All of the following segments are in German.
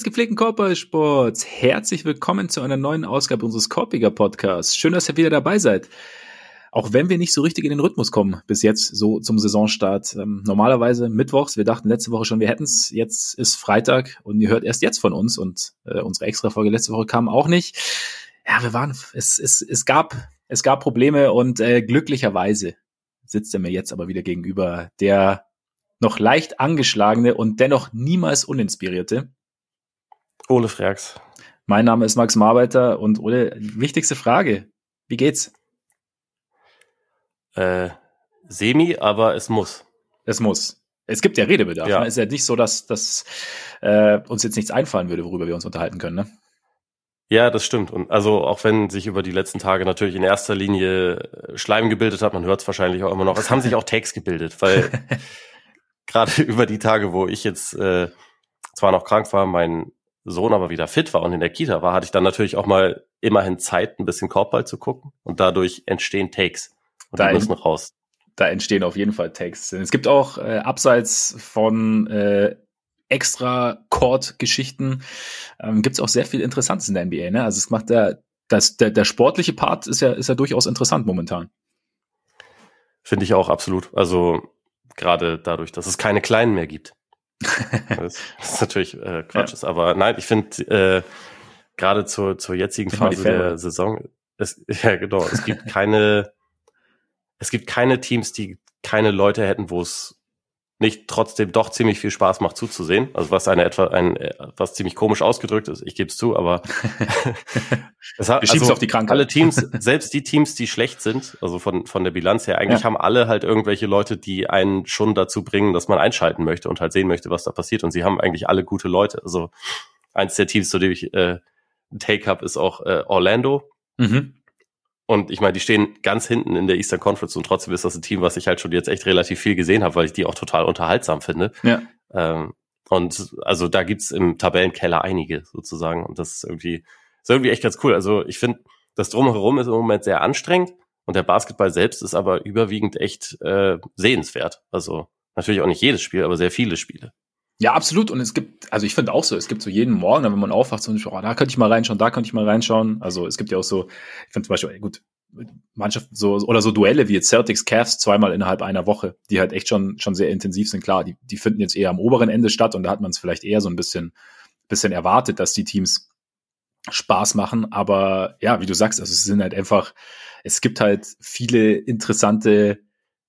Des gepflegten Korbballsports, herzlich willkommen zu einer neuen Ausgabe unseres Korpiger Podcasts. Schön, dass ihr wieder dabei seid. Auch wenn wir nicht so richtig in den Rhythmus kommen bis jetzt, so zum Saisonstart. Ähm, normalerweise mittwochs, wir dachten letzte Woche schon, wir hätten's. Jetzt ist Freitag und ihr hört erst jetzt von uns und äh, unsere Extra-Folge letzte Woche kam auch nicht. Ja, wir waren, es, es, es gab, es gab Probleme und äh, glücklicherweise sitzt er mir jetzt aber wieder gegenüber, der noch leicht angeschlagene und dennoch niemals uninspirierte Ole Freaks. Mein Name ist Max Marbeiter und Ole, wichtigste Frage. Wie geht's? Äh, semi, aber es muss. Es muss. Es gibt ja Redebedarf. Ja. Ne? Es ist ja nicht so, dass, dass äh, uns jetzt nichts einfallen würde, worüber wir uns unterhalten können. Ne? Ja, das stimmt. Und also auch wenn sich über die letzten Tage natürlich in erster Linie äh, Schleim gebildet hat, man hört es wahrscheinlich auch immer noch, es haben sich auch Takes gebildet, weil gerade über die Tage, wo ich jetzt äh, zwar noch krank war, mein Sohn aber wieder fit war und in der Kita war, hatte ich dann natürlich auch mal immerhin Zeit, ein bisschen Korbball zu gucken und dadurch entstehen Takes und da die müssen raus. Da entstehen auf jeden Fall Takes. Es gibt auch äh, abseits von äh, extra Court-Geschichten ähm, gibt es auch sehr viel Interessantes in der NBA. Ne? Also es macht der, das, der, der sportliche Part ist ja, ist ja durchaus interessant momentan. Finde ich auch absolut. Also gerade dadurch, dass es keine Kleinen mehr gibt das, ist natürlich äh, Quatsch ja. ist, aber nein, ich finde äh, gerade zur, zur jetzigen Phase der Saison, es, ja genau, es gibt keine, es gibt keine Teams, die keine Leute hätten, wo es nicht trotzdem doch ziemlich viel Spaß macht zuzusehen. Also was eine etwa ein was ziemlich komisch ausgedrückt ist, ich gebe es zu, aber es hat, also, auf die Krankheit. alle Teams, selbst die Teams, die schlecht sind, also von von der Bilanz her, eigentlich ja. haben alle halt irgendwelche Leute, die einen schon dazu bringen, dass man einschalten möchte und halt sehen möchte, was da passiert. Und sie haben eigentlich alle gute Leute. Also eins der Teams, zu dem ich äh, Take habe, ist auch äh, Orlando. Mhm. Und ich meine, die stehen ganz hinten in der Eastern Conference und trotzdem ist das ein Team, was ich halt schon jetzt echt relativ viel gesehen habe, weil ich die auch total unterhaltsam finde. Ja. Ähm, und also da gibt's im Tabellenkeller einige sozusagen. Und das ist irgendwie, ist irgendwie echt ganz cool. Also ich finde, das drumherum ist im Moment sehr anstrengend und der Basketball selbst ist aber überwiegend echt äh, sehenswert. Also natürlich auch nicht jedes Spiel, aber sehr viele Spiele. Ja, absolut. Und es gibt, also ich finde auch so, es gibt so jeden Morgen, wenn man aufwacht, so, oh, da könnte ich mal reinschauen, da könnte ich mal reinschauen. Also es gibt ja auch so, ich finde zum Beispiel, gut, Mannschaften so, oder so Duelle wie jetzt Celtics Cavs zweimal innerhalb einer Woche, die halt echt schon, schon sehr intensiv sind. Klar, die, die finden jetzt eher am oberen Ende statt und da hat man es vielleicht eher so ein bisschen, bisschen erwartet, dass die Teams Spaß machen. Aber ja, wie du sagst, also es sind halt einfach, es gibt halt viele interessante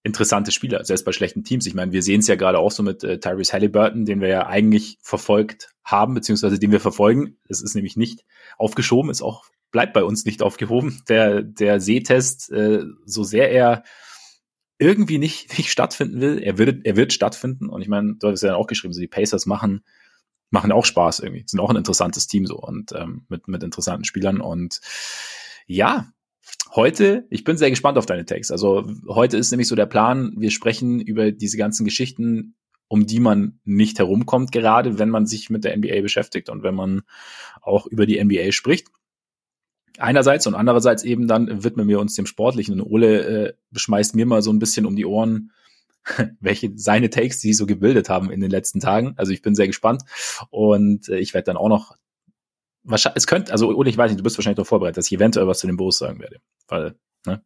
interessante Spieler, selbst bei schlechten Teams. Ich meine, wir sehen es ja gerade auch so mit äh, Tyrese Halliburton, den wir ja eigentlich verfolgt haben, beziehungsweise den wir verfolgen. Es ist nämlich nicht aufgeschoben, ist auch, bleibt bei uns nicht aufgehoben. Der, der Sehtest, äh, so sehr er irgendwie nicht, nicht stattfinden will, er wird, er wird stattfinden. Und ich meine, du hast ja auch geschrieben, so die Pacers machen, machen auch Spaß irgendwie, sind auch ein interessantes Team so und ähm, mit, mit interessanten Spielern. Und ja, heute, ich bin sehr gespannt auf deine Takes. Also heute ist nämlich so der Plan, wir sprechen über diese ganzen Geschichten, um die man nicht herumkommt, gerade wenn man sich mit der NBA beschäftigt und wenn man auch über die NBA spricht. Einerseits und andererseits eben dann widmen wir uns dem Sportlichen. Und Ole äh, beschmeißt mir mal so ein bisschen um die Ohren, welche seine Takes, die so gebildet haben in den letzten Tagen. Also ich bin sehr gespannt und äh, ich werde dann auch noch wahrscheinlich, es könnte, also, oder ich weiß nicht, du bist wahrscheinlich darauf vorbereitet, dass ich eventuell was zu den Bulls sagen werde. Weil, ne?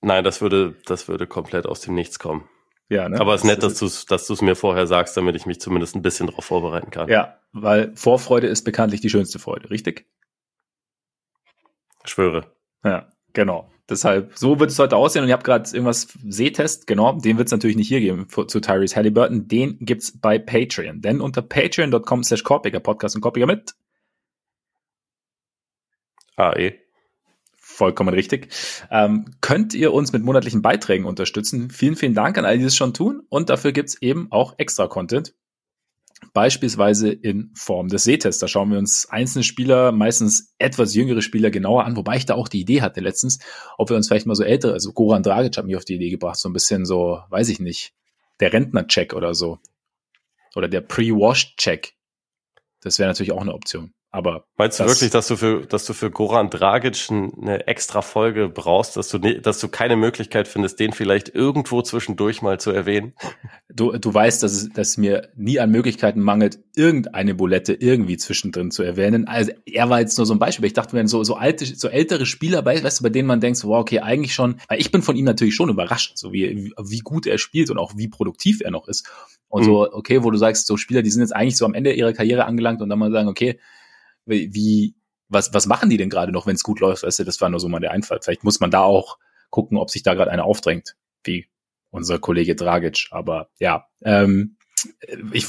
Nein, das würde, das würde komplett aus dem Nichts kommen. Ja, ne? Aber es ist nett, dass du es dass du's mir vorher sagst, damit ich mich zumindest ein bisschen darauf vorbereiten kann. Ja, weil Vorfreude ist bekanntlich die schönste Freude, richtig? Ich schwöre. Ja, genau. Deshalb, so wird es heute aussehen. Und ihr habt gerade irgendwas Sehtest, genau, den wird es natürlich nicht hier geben zu Tyrese Halliburton. Den gibt's bei Patreon. Denn unter patreon.com slash Podcast und Korpiger mit AE. Vollkommen richtig. Ähm, könnt ihr uns mit monatlichen Beiträgen unterstützen. Vielen, vielen Dank an all die das schon tun. Und dafür gibt's eben auch extra Content beispielsweise in Form des Sehtests. Da schauen wir uns einzelne Spieler, meistens etwas jüngere Spieler genauer an, wobei ich da auch die Idee hatte letztens, ob wir uns vielleicht mal so ältere, also Goran Dragic hat mich auf die Idee gebracht, so ein bisschen so, weiß ich nicht, der Rentner-Check oder so. Oder der Pre-Wash-Check. Das wäre natürlich auch eine Option. Aber meinst du das, wirklich, dass du für, dass du für Goran Dragic eine extra Folge brauchst, dass du, dass du keine Möglichkeit findest, den vielleicht irgendwo zwischendurch mal zu erwähnen? Du, du weißt, dass es, dass mir nie an Möglichkeiten mangelt, irgendeine Bulette irgendwie zwischendrin zu erwähnen. Also er war jetzt nur so ein Beispiel. Ich dachte mir, so, so alte, so ältere Spieler, weißt du, bei denen man denkt, wow, okay, eigentlich schon, weil ich bin von ihm natürlich schon überrascht, so wie, wie gut er spielt und auch wie produktiv er noch ist. Und mhm. so, okay, wo du sagst, so Spieler, die sind jetzt eigentlich so am Ende ihrer Karriere angelangt und dann mal sagen, okay, wie, was, was machen die denn gerade noch, wenn es gut läuft? Weißt du, das war nur so mal der Einfall. Vielleicht muss man da auch gucken, ob sich da gerade einer aufdrängt, wie unser Kollege Dragic. Aber ja, ähm, ich,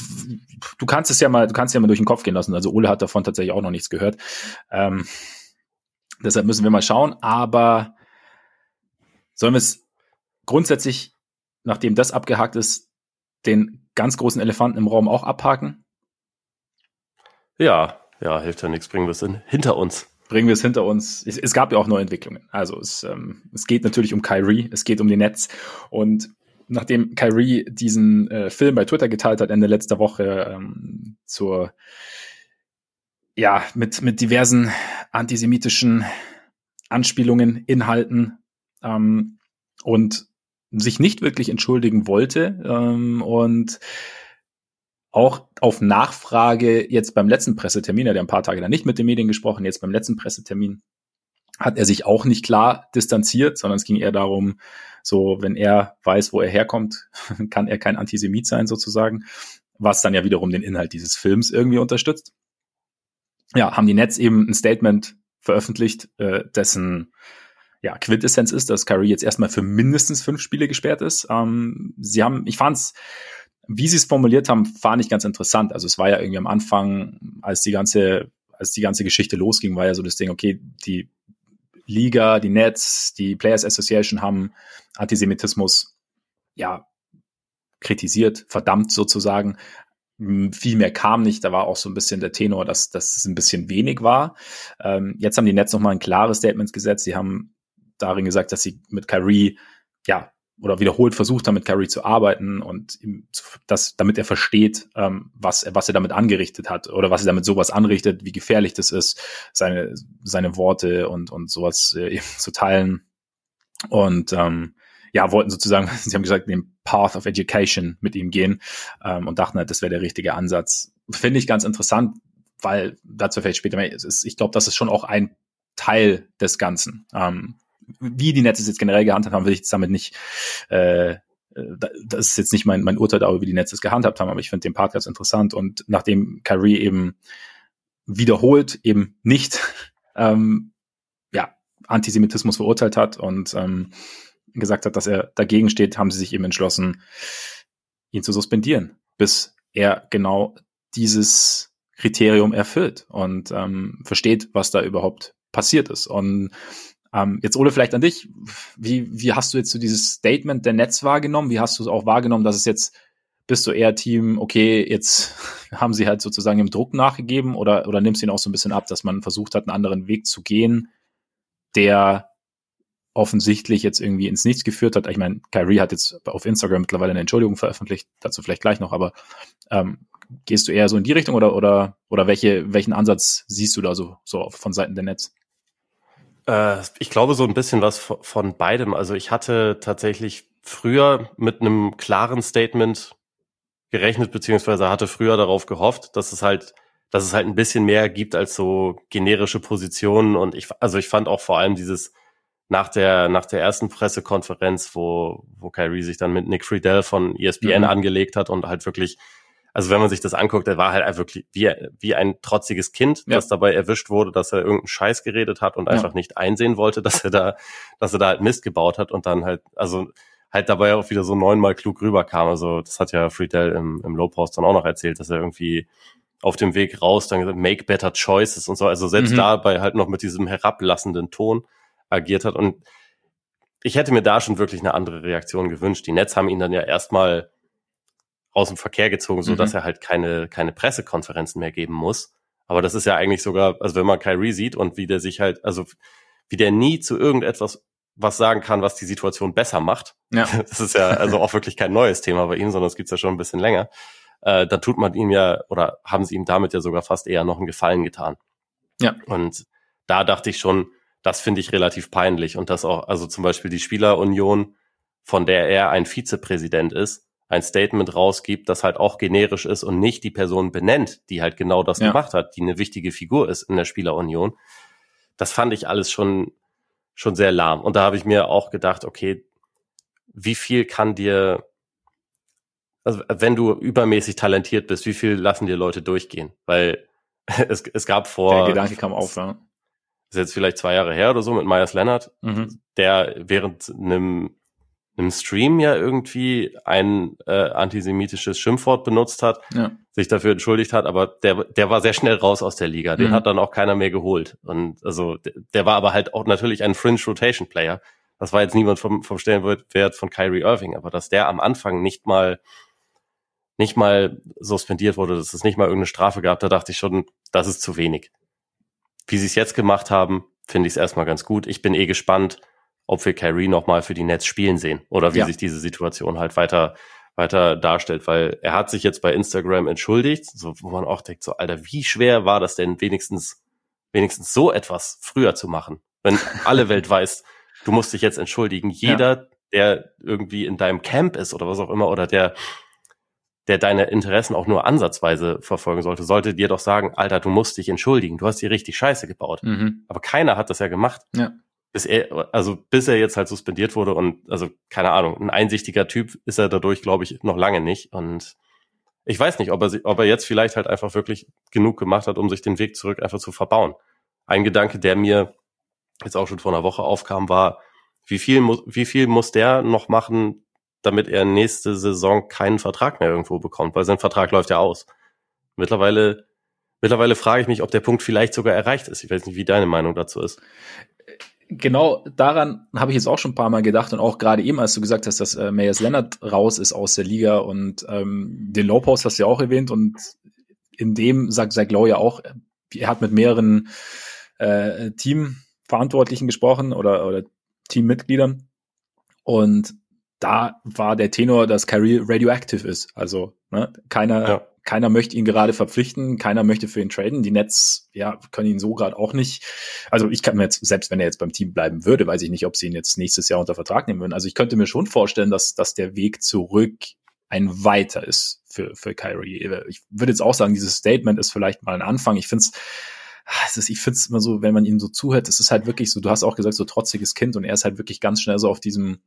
du kannst es ja mal, du kannst ja mal durch den Kopf gehen lassen. Also Ole hat davon tatsächlich auch noch nichts gehört. Ähm, deshalb müssen wir mal schauen. Aber sollen wir es grundsätzlich, nachdem das abgehakt ist, den ganz großen Elefanten im Raum auch abhaken? Ja, ja, hilft ja nichts, bringen wir es in, hinter uns. Bringen wir es hinter uns. Es, es gab ja auch neue Entwicklungen. Also es, ähm, es geht natürlich um Kyrie, es geht um die Netz. Und nachdem Kyrie diesen äh, Film bei Twitter geteilt hat Ende letzter Woche ähm, zur ja, mit, mit diversen antisemitischen Anspielungen, Inhalten ähm, und sich nicht wirklich entschuldigen wollte ähm, und auch auf Nachfrage jetzt beim letzten Pressetermin, er hat ja ein paar Tage dann nicht mit den Medien gesprochen, jetzt beim letzten Pressetermin hat er sich auch nicht klar distanziert, sondern es ging eher darum, so, wenn er weiß, wo er herkommt, kann er kein Antisemit sein sozusagen, was dann ja wiederum den Inhalt dieses Films irgendwie unterstützt. Ja, haben die Nets eben ein Statement veröffentlicht, äh, dessen ja, Quintessenz ist, dass Kyrie jetzt erstmal für mindestens fünf Spiele gesperrt ist. Ähm, sie haben, ich fand's wie sie es formuliert haben, fand ich ganz interessant. Also es war ja irgendwie am Anfang, als die ganze, als die ganze Geschichte losging, war ja so das Ding, okay, die Liga, die Nets, die Players Association haben Antisemitismus ja kritisiert, verdammt sozusagen. Viel mehr kam nicht. Da war auch so ein bisschen der Tenor, dass, dass es ein bisschen wenig war. Ähm, jetzt haben die Nets nochmal ein klares Statement gesetzt. Sie haben darin gesagt, dass sie mit Kyrie ja oder wiederholt versucht haben, mit Carrie zu arbeiten und ihm, das, damit er versteht, ähm, was, was er damit angerichtet hat oder was er damit sowas anrichtet, wie gefährlich das ist, seine, seine Worte und, und sowas äh, zu teilen. Und ähm, ja, wollten sozusagen, sie haben gesagt, den Path of Education mit ihm gehen ähm, und dachten halt, das wäre der richtige Ansatz. Finde ich ganz interessant, weil dazu vielleicht später mehr ist. Ich glaube, das ist schon auch ein Teil des Ganzen. Ähm, wie die Netze jetzt generell gehandhabt haben, will ich jetzt damit nicht, äh das ist jetzt nicht mein, mein Urteil darüber, wie die Netze es gehandhabt haben, aber ich finde den Part ganz interessant und nachdem Kyrie eben wiederholt eben nicht ähm, ja, Antisemitismus verurteilt hat und ähm, gesagt hat, dass er dagegen steht, haben sie sich eben entschlossen, ihn zu suspendieren, bis er genau dieses Kriterium erfüllt und ähm, versteht, was da überhaupt passiert ist. Und ähm, jetzt Ole, vielleicht an dich. Wie, wie hast du jetzt so dieses Statement der Netz wahrgenommen? Wie hast du es auch wahrgenommen, dass es jetzt, bist du eher Team, okay, jetzt haben sie halt sozusagen im Druck nachgegeben oder, oder nimmst du ihn auch so ein bisschen ab, dass man versucht hat, einen anderen Weg zu gehen, der offensichtlich jetzt irgendwie ins Nichts geführt hat. Ich meine, Kyrie hat jetzt auf Instagram mittlerweile eine Entschuldigung veröffentlicht, dazu vielleicht gleich noch, aber ähm, gehst du eher so in die Richtung oder oder oder welche welchen Ansatz siehst du da so so von Seiten der Netz? Äh, ich glaube so ein bisschen was von beidem. Also ich hatte tatsächlich früher mit einem klaren Statement gerechnet, beziehungsweise hatte früher darauf gehofft, dass es halt, dass es halt ein bisschen mehr gibt als so generische Positionen. Und ich, also ich fand auch vor allem dieses nach der, nach der ersten Pressekonferenz, wo, wo Kyrie sich dann mit Nick Friedel von ESPN mhm. angelegt hat und halt wirklich also wenn man sich das anguckt, er war halt wirklich wie, wie ein trotziges Kind, ja. das dabei erwischt wurde, dass er irgendeinen Scheiß geredet hat und ja. einfach nicht einsehen wollte, dass er da, dass er da halt Mist gebaut hat und dann halt, also halt dabei auch wieder so neunmal klug rüberkam. Also das hat ja Friedel im, im Low Post dann auch noch erzählt, dass er irgendwie auf dem Weg raus dann gesagt, make better choices und so. Also selbst mhm. dabei halt noch mit diesem herablassenden Ton agiert hat. Und ich hätte mir da schon wirklich eine andere Reaktion gewünscht. Die Nets haben ihn dann ja erstmal aus dem Verkehr gezogen, so mhm. dass er halt keine, keine Pressekonferenzen mehr geben muss. Aber das ist ja eigentlich sogar, also wenn man Kyrie sieht und wie der sich halt, also wie der nie zu irgendetwas was sagen kann, was die Situation besser macht. Ja. Das ist ja also auch wirklich kein neues Thema bei ihm, sondern es gibt's ja schon ein bisschen länger. Äh, da tut man ihm ja, oder haben sie ihm damit ja sogar fast eher noch einen Gefallen getan. Ja. Und da dachte ich schon, das finde ich relativ peinlich und das auch, also zum Beispiel die Spielerunion, von der er ein Vizepräsident ist, ein Statement rausgibt, das halt auch generisch ist und nicht die Person benennt, die halt genau das ja. gemacht hat, die eine wichtige Figur ist in der Spielerunion. Das fand ich alles schon, schon sehr lahm. Und da habe ich mir auch gedacht, okay, wie viel kann dir, also wenn du übermäßig talentiert bist, wie viel lassen dir Leute durchgehen? Weil es, es gab vor. Der Gedanke kam auf, ja. Ist jetzt vielleicht zwei Jahre her oder so mit Myers Leonard, mhm. der während einem einem Stream ja irgendwie ein äh, antisemitisches Schimpfwort benutzt hat, ja. sich dafür entschuldigt hat, aber der, der war sehr schnell raus aus der Liga. Den mhm. hat dann auch keiner mehr geholt. Und also der, der war aber halt auch natürlich ein Fringe Rotation Player. Das war jetzt niemand vom, vom Stellenwert von Kyrie Irving, aber dass der am Anfang nicht mal nicht mal suspendiert wurde, dass es nicht mal irgendeine Strafe gab, da dachte ich schon, das ist zu wenig. Wie sie es jetzt gemacht haben, finde ich es erstmal ganz gut. Ich bin eh gespannt, ob wir Kyrie nochmal für die Nets spielen sehen oder wie ja. sich diese Situation halt weiter weiter darstellt, weil er hat sich jetzt bei Instagram entschuldigt, so wo man auch denkt, so Alter, wie schwer war das denn wenigstens wenigstens so etwas früher zu machen, wenn alle Welt weiß, du musst dich jetzt entschuldigen. Jeder, ja. der irgendwie in deinem Camp ist oder was auch immer oder der der deine Interessen auch nur ansatzweise verfolgen sollte, sollte dir doch sagen, Alter, du musst dich entschuldigen, du hast die richtig Scheiße gebaut. Mhm. Aber keiner hat das ja gemacht. Ja bis er, also bis er jetzt halt suspendiert wurde und also keine Ahnung, ein einsichtiger Typ ist er dadurch, glaube ich, noch lange nicht. Und ich weiß nicht, ob er, ob er jetzt vielleicht halt einfach wirklich genug gemacht hat, um sich den Weg zurück einfach zu verbauen. Ein Gedanke, der mir jetzt auch schon vor einer Woche aufkam, war, wie viel muss, wie viel muss der noch machen, damit er nächste Saison keinen Vertrag mehr irgendwo bekommt, weil sein Vertrag läuft ja aus. Mittlerweile, mittlerweile frage ich mich, ob der Punkt vielleicht sogar erreicht ist. Ich weiß nicht, wie deine Meinung dazu ist genau daran habe ich jetzt auch schon ein paar Mal gedacht und auch gerade eben, als du gesagt hast, dass äh, Mayers Leonard raus ist aus der Liga und ähm, den Low Post hast du ja auch erwähnt und in dem sagt Zach Lowe ja auch, er hat mit mehreren äh, Teamverantwortlichen gesprochen oder, oder Teammitgliedern und da war der Tenor, dass Kyrie radioactive ist. Also ne, keiner ja keiner möchte ihn gerade verpflichten, keiner möchte für ihn traden. Die Nets, ja, können ihn so gerade auch nicht. Also ich kann mir jetzt, selbst wenn er jetzt beim Team bleiben würde, weiß ich nicht, ob sie ihn jetzt nächstes Jahr unter Vertrag nehmen würden. Also ich könnte mir schon vorstellen, dass, dass der Weg zurück ein weiter ist für, für Kyrie. Ich würde jetzt auch sagen, dieses Statement ist vielleicht mal ein Anfang. Ich finde es, ich finde es immer so, wenn man ihm so zuhört, es ist halt wirklich so, du hast auch gesagt, so trotziges Kind und er ist halt wirklich ganz schnell so auf diesem,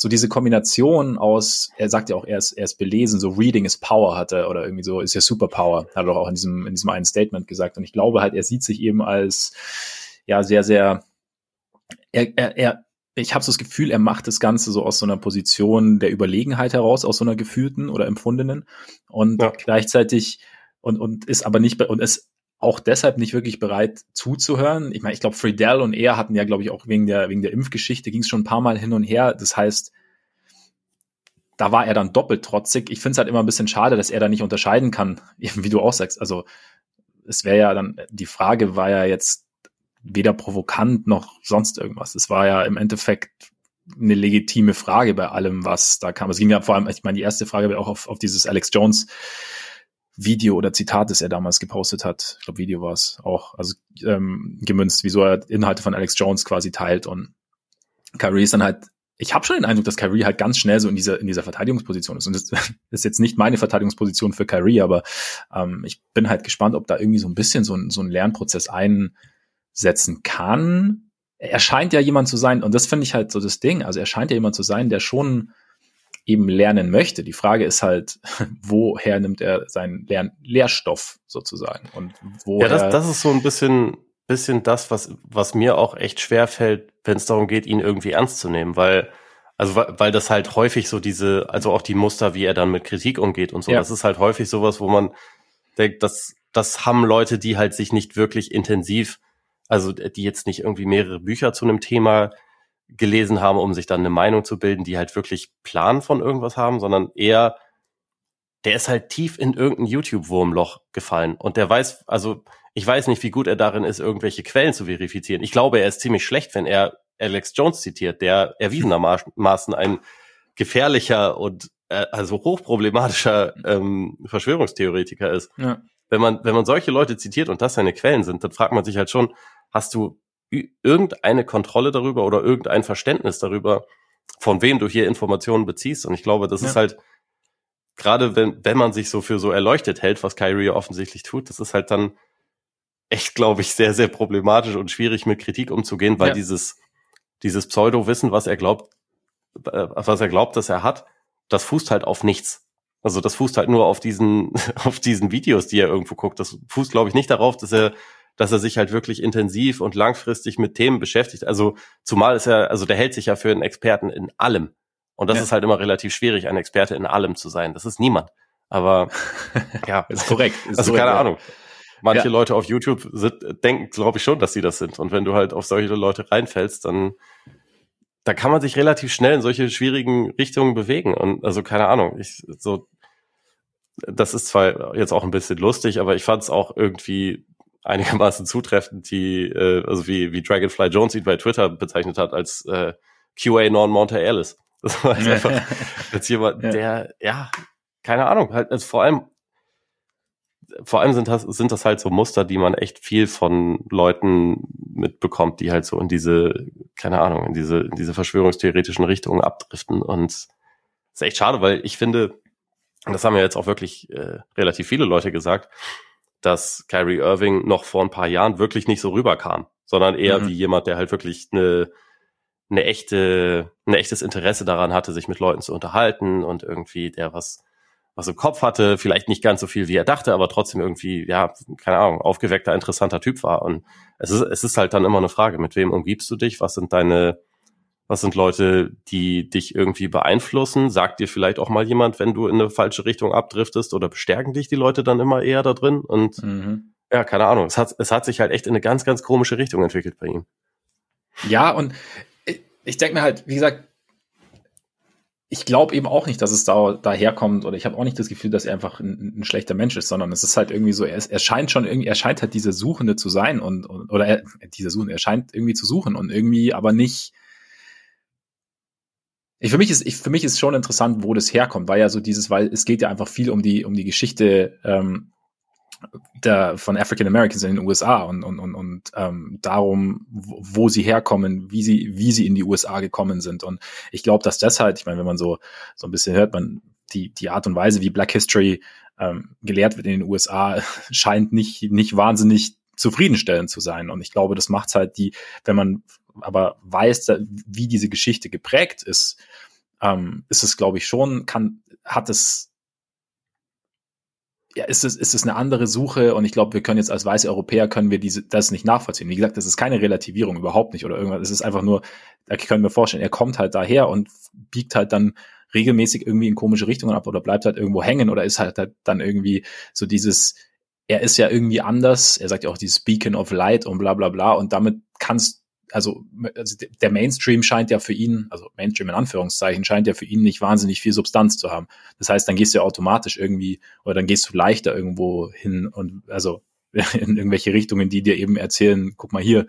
so diese Kombination aus, er sagt ja auch, er ist, er ist belesen, so Reading is Power hat er, oder irgendwie so, ist ja Superpower, hat er doch auch in diesem, in diesem einen Statement gesagt. Und ich glaube halt, er sieht sich eben als, ja, sehr, sehr, er, er, er ich habe so das Gefühl, er macht das Ganze so aus so einer Position der Überlegenheit heraus, aus so einer gefühlten oder empfundenen und ja. gleichzeitig und und ist aber nicht und ist auch deshalb nicht wirklich bereit zuzuhören. Ich meine, ich glaube, Friedel und er hatten ja, glaube ich, auch wegen der, wegen der Impfgeschichte ging es schon ein paar Mal hin und her. Das heißt, da war er dann doppelt trotzig. Ich finde es halt immer ein bisschen schade, dass er da nicht unterscheiden kann, wie du auch sagst. Also es wäre ja dann, die Frage war ja jetzt weder provokant noch sonst irgendwas. Es war ja im Endeffekt eine legitime Frage bei allem, was da kam. Es ging ja vor allem, ich meine, die erste Frage wäre auch auf, auf dieses Alex Jones Video oder Zitat, das er damals gepostet hat. Ich glaube, Video war es auch, also ähm, gemünzt, wieso er Inhalte von Alex Jones quasi teilt und Kyrie ist dann halt ich habe schon den Eindruck, dass Kyrie halt ganz schnell so in dieser in dieser Verteidigungsposition ist. Und das ist jetzt nicht meine Verteidigungsposition für Kyrie, aber ähm, ich bin halt gespannt, ob da irgendwie so ein bisschen so ein, so ein Lernprozess einsetzen kann. Er scheint ja jemand zu sein, und das finde ich halt so das Ding. Also er scheint ja jemand zu sein, der schon eben lernen möchte. Die Frage ist halt, woher nimmt er seinen Lern Lehrstoff sozusagen und woher. Ja, das, das ist so ein bisschen, bisschen das, was, was mir auch echt schwer fällt, wenn es darum geht, ihn irgendwie ernst zu nehmen, weil, also, weil das halt häufig so diese, also auch die Muster, wie er dann mit Kritik umgeht und so, ja. das ist halt häufig sowas, wo man denkt, das, das haben Leute, die halt sich nicht wirklich intensiv, also die jetzt nicht irgendwie mehrere Bücher zu einem Thema gelesen haben, um sich dann eine Meinung zu bilden, die halt wirklich Plan von irgendwas haben, sondern eher, der ist halt tief in irgendein YouTube-Wurmloch gefallen und der weiß, also ich weiß nicht, wie gut er darin ist, irgendwelche Quellen zu verifizieren. Ich glaube, er ist ziemlich schlecht, wenn er Alex Jones zitiert, der erwiesenermaßen ein gefährlicher und äh, also hochproblematischer ähm, Verschwörungstheoretiker ist. Ja. wenn man, wenn man solche Leute zitiert und das seine Quellen sind, dann fragt man sich halt schon, hast du irgendeine Kontrolle darüber oder irgendein Verständnis darüber, von wem du hier Informationen beziehst? Und ich glaube, das ja. ist halt, gerade wenn, wenn man sich so für so erleuchtet hält, was Kyrie offensichtlich tut, das ist halt dann echt, glaube ich, sehr, sehr problematisch und schwierig mit Kritik umzugehen, weil ja. dieses, dieses Pseudo-Wissen, was er glaubt, äh, was er glaubt, dass er hat, das fußt halt auf nichts. Also das fußt halt nur auf diesen, auf diesen Videos, die er irgendwo guckt. Das fußt, glaube ich, nicht darauf, dass er, dass er sich halt wirklich intensiv und langfristig mit Themen beschäftigt. Also zumal ist er, also der hält sich ja für einen Experten in allem. Und das ja. ist halt immer relativ schwierig, ein Experte in allem zu sein. Das ist niemand. Aber ja, ist korrekt. Ist also keine Ahnung. Manche ja. Leute auf YouTube sind, denken, glaube ich schon, dass sie das sind. Und wenn du halt auf solche Leute reinfällst, dann da kann man sich relativ schnell in solche schwierigen Richtungen bewegen. Und also keine Ahnung, ich so, das ist zwar jetzt auch ein bisschen lustig, aber ich fand es auch irgendwie einigermaßen zutreffend, die, äh, also wie, wie Dragonfly Jones ihn bei Twitter bezeichnet hat als äh, QA non Monte Alice. Das war einfach jetzt jemand, ja. der, ja, keine Ahnung, halt, also vor allem vor allem sind das, sind das halt so Muster, die man echt viel von Leuten mitbekommt, die halt so in diese, keine Ahnung, in diese, in diese verschwörungstheoretischen Richtungen abdriften. Und es ist echt schade, weil ich finde, und das haben ja jetzt auch wirklich äh, relativ viele Leute gesagt, dass Kyrie Irving noch vor ein paar Jahren wirklich nicht so rüberkam, sondern eher mhm. wie jemand, der halt wirklich eine, eine echte, ein echtes Interesse daran hatte, sich mit Leuten zu unterhalten und irgendwie der was was im Kopf hatte, vielleicht nicht ganz so viel, wie er dachte, aber trotzdem irgendwie, ja, keine Ahnung, aufgeweckter, interessanter Typ war. Und es ist, es ist halt dann immer eine Frage, mit wem umgibst du dich? Was sind deine, was sind Leute, die dich irgendwie beeinflussen? Sagt dir vielleicht auch mal jemand, wenn du in eine falsche Richtung abdriftest oder bestärken dich die Leute dann immer eher da drin? Und mhm. ja, keine Ahnung. Es hat, es hat sich halt echt in eine ganz, ganz komische Richtung entwickelt bei ihm. Ja, und ich, ich denke mir halt, wie gesagt, ich glaube eben auch nicht, dass es da daherkommt oder ich habe auch nicht das Gefühl, dass er einfach ein, ein, schlechter Mensch ist, sondern es ist halt irgendwie so, er, ist, er scheint schon irgendwie, er scheint halt diese Suchende zu sein und, und oder er, diese Suchende, er scheint irgendwie zu suchen und irgendwie aber nicht. Ich, für mich ist, ich, für mich ist schon interessant, wo das herkommt, weil ja so dieses, weil es geht ja einfach viel um die, um die Geschichte ähm, der, von African Americans in den USA und, und, und, und ähm, darum, wo, wo sie herkommen, wie sie, wie sie in die USA gekommen sind. Und ich glaube, dass das halt, ich meine, wenn man so, so ein bisschen hört, man die, die Art und Weise, wie Black History ähm, gelehrt wird in den USA, scheint nicht, nicht wahnsinnig zufriedenstellend zu sein. Und ich glaube, das macht halt die, wenn man aber weiß, wie diese Geschichte geprägt ist, ähm, ist es, glaube ich, schon, kann, hat es ja, ist es, ist es eine andere Suche und ich glaube, wir können jetzt als weiße Europäer können wir diese, das nicht nachvollziehen. Wie gesagt, das ist keine Relativierung, überhaupt nicht oder irgendwas. Es ist einfach nur, da können wir vorstellen, er kommt halt daher und biegt halt dann regelmäßig irgendwie in komische Richtungen ab oder bleibt halt irgendwo hängen oder ist halt, halt dann irgendwie so dieses, er ist ja irgendwie anders, er sagt ja auch dieses Beacon of Light und bla bla bla und damit kannst also, also der Mainstream scheint ja für ihn, also Mainstream in Anführungszeichen, scheint ja für ihn nicht wahnsinnig viel Substanz zu haben. Das heißt, dann gehst du ja automatisch irgendwie oder dann gehst du leichter irgendwo hin und also in irgendwelche Richtungen, die dir eben erzählen, guck mal hier.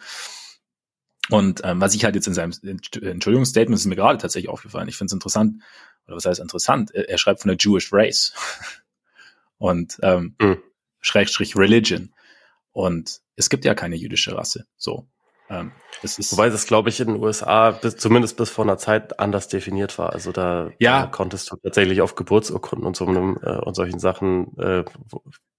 Und ähm, was ich halt jetzt in seinem Entschuldigungsstatement ist mir gerade tatsächlich aufgefallen. Ich finde es interessant, oder was heißt interessant? Er, schreibt von der Jewish Race und ähm, mhm. Schrägstrich Religion. Und es gibt ja keine jüdische Rasse. So. Ähm, das Wobei das, glaube ich, in den USA bis, zumindest bis vor einer Zeit anders definiert war. Also da, ja. da konntest du tatsächlich auf Geburtsurkunden und so einem, äh, und solchen Sachen äh,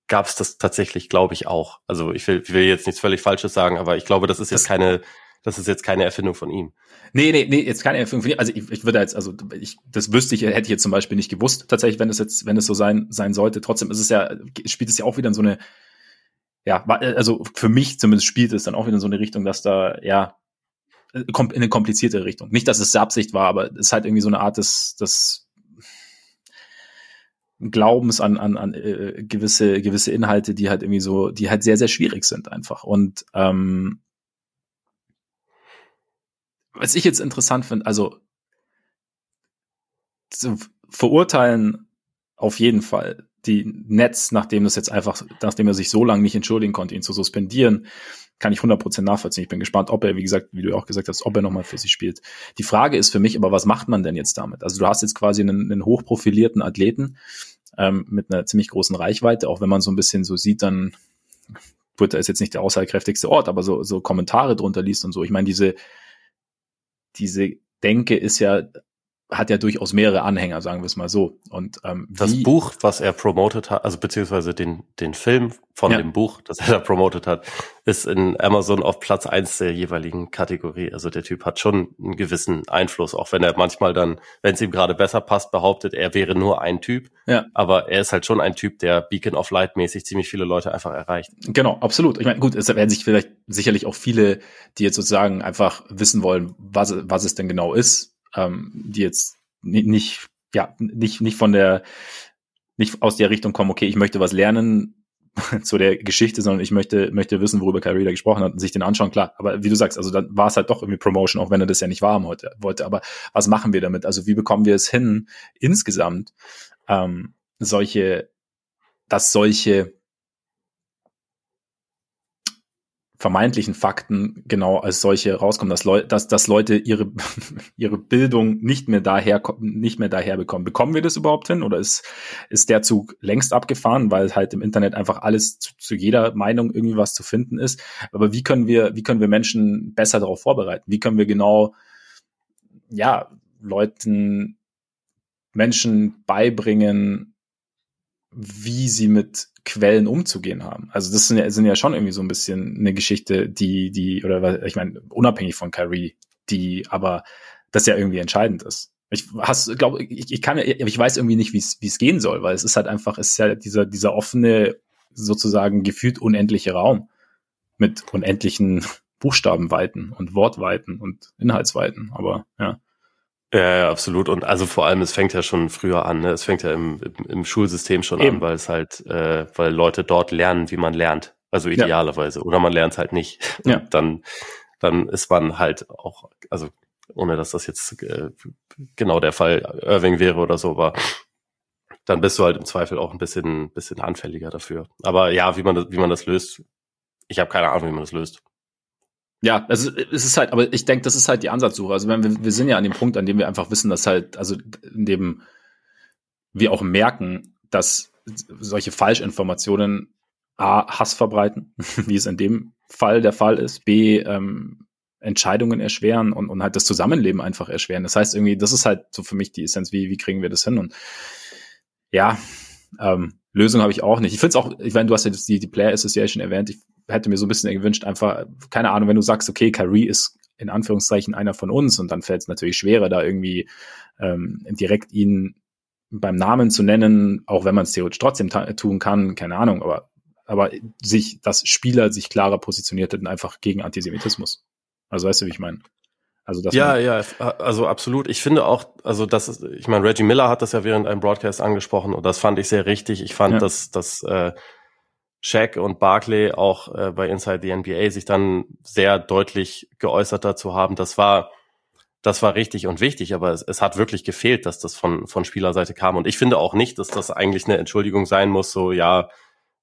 gab es das tatsächlich, glaube ich, auch. Also ich will, ich will jetzt nichts völlig Falsches sagen, aber ich glaube, das ist jetzt keine, das ist jetzt keine Erfindung von ihm. Nee, nee, nee, jetzt keine Erfindung von ihm. Also ich, ich würde jetzt, also ich, das wüsste ich, hätte ich jetzt zum Beispiel nicht gewusst, tatsächlich, wenn es jetzt, wenn es so sein, sein sollte. Trotzdem ist es ja, spielt es ja auch wieder in so eine, ja, äh, also für mich zumindest spielt es dann auch wieder in so eine Richtung, dass da, ja, äh, in eine komplizierte Richtung. Nicht, dass es Absicht war, aber es ist halt irgendwie so eine Art des, des Glaubens an, an, an äh, gewisse, gewisse Inhalte, die halt irgendwie so, die halt sehr, sehr schwierig sind einfach. Und ähm, was ich jetzt interessant finde, also zu verurteilen auf jeden Fall die Netz, nachdem das jetzt einfach, nachdem er sich so lange nicht entschuldigen konnte, ihn zu suspendieren, kann ich 100% nachvollziehen. Ich bin gespannt, ob er, wie gesagt, wie du auch gesagt hast, ob er nochmal für sie spielt. Die Frage ist für mich aber, was macht man denn jetzt damit? Also du hast jetzt quasi einen, einen hochprofilierten Athleten, ähm, mit einer ziemlich großen Reichweite, auch wenn man so ein bisschen so sieht, dann Twitter ist jetzt nicht der aussagekräftigste Ort, aber so, so Kommentare drunter liest und so. Ich meine, diese, diese Denke ist ja hat ja durchaus mehrere Anhänger, sagen wir es mal so. Und ähm, das Buch, was er promotet hat, also beziehungsweise den den Film von ja. dem Buch, das er da promotet hat, ist in Amazon auf Platz eins der jeweiligen Kategorie. Also der Typ hat schon einen gewissen Einfluss, auch wenn er manchmal dann, wenn es ihm gerade besser passt, behauptet, er wäre nur ein Typ. Ja. Aber er ist halt schon ein Typ, der Beacon of Light mäßig ziemlich viele Leute einfach erreicht. Genau, absolut. Ich meine, gut, es werden sich vielleicht sicherlich auch viele, die jetzt sozusagen einfach wissen wollen, was was es denn genau ist, ähm, die jetzt nicht, ja, nicht, nicht von der, nicht aus der Richtung kommen, okay, ich möchte was lernen zu der Geschichte, sondern ich möchte, möchte wissen, worüber Kyrie da gesprochen hat und sich den anschauen, klar. Aber wie du sagst, also dann war es halt doch irgendwie Promotion, auch wenn er das ja nicht warm heute wollte. Aber was machen wir damit? Also wie bekommen wir es hin, insgesamt ähm, solche, dass solche vermeintlichen Fakten genau als solche rauskommen, dass, Leu dass, dass Leute ihre, ihre Bildung nicht mehr daher, nicht mehr daher bekommen. Bekommen wir das überhaupt hin oder ist, ist der Zug längst abgefahren, weil halt im Internet einfach alles zu, zu jeder Meinung irgendwie was zu finden ist? Aber wie können wir, wie können wir Menschen besser darauf vorbereiten? Wie können wir genau, ja, Leuten, Menschen beibringen, wie sie mit Quellen umzugehen haben. Also das sind ja, sind ja schon irgendwie so ein bisschen eine Geschichte, die, die, oder ich meine, unabhängig von Kyrie, die aber das ja irgendwie entscheidend ist. Ich hast, glaube ich, ich kann, ich weiß irgendwie nicht, wie es gehen soll, weil es ist halt einfach, es ist ja dieser dieser offene, sozusagen gefühlt unendliche Raum mit unendlichen Buchstabenweiten und Wortweiten und Inhaltsweiten. Aber ja. Ja, ja, absolut. Und also vor allem, es fängt ja schon früher an. Ne? Es fängt ja im, im, im Schulsystem schon Eben. an, weil es halt, äh, weil Leute dort lernen, wie man lernt. Also idealerweise. Ja. Oder man lernt es halt nicht. Ja. dann, dann ist man halt auch, also ohne dass das jetzt äh, genau der Fall Irving wäre oder so, aber dann bist du halt im Zweifel auch ein bisschen, bisschen anfälliger dafür. Aber ja, wie man das, wie man das löst, ich habe keine Ahnung, wie man das löst. Ja, also es ist halt, aber ich denke, das ist halt die Ansatzsuche. Also wenn wir, wir sind ja an dem Punkt, an dem wir einfach wissen, dass halt, also in dem wir auch merken, dass solche Falschinformationen A, Hass verbreiten, wie es in dem Fall der Fall ist, B, ähm, Entscheidungen erschweren und, und halt das Zusammenleben einfach erschweren. Das heißt irgendwie, das ist halt so für mich die Essenz, wie, wie kriegen wir das hin? Und ja, ähm, Lösung habe ich auch nicht. Ich finde es auch, ich meine, du hast ja die, die Player Association erwähnt. Ich hätte mir so ein bisschen gewünscht, einfach, keine Ahnung, wenn du sagst, okay, Kyrie ist in Anführungszeichen einer von uns und dann fällt es natürlich schwerer, da irgendwie ähm, direkt ihn beim Namen zu nennen, auch wenn man es theoretisch trotzdem tun kann, keine Ahnung, aber, aber sich, dass Spieler sich klarer positioniert hätten, einfach gegen Antisemitismus. Also weißt du, wie ich meine? Also das ja, ja, also absolut. Ich finde auch, also das ist, ich meine, Reggie Miller hat das ja während einem Broadcast angesprochen und das fand ich sehr richtig. Ich fand, ja. dass, dass äh, Shaq und Barkley auch äh, bei Inside the NBA sich dann sehr deutlich geäußert dazu haben. Das war, das war richtig und wichtig, aber es, es hat wirklich gefehlt, dass das von, von Spielerseite kam. Und ich finde auch nicht, dass das eigentlich eine Entschuldigung sein muss, so, ja,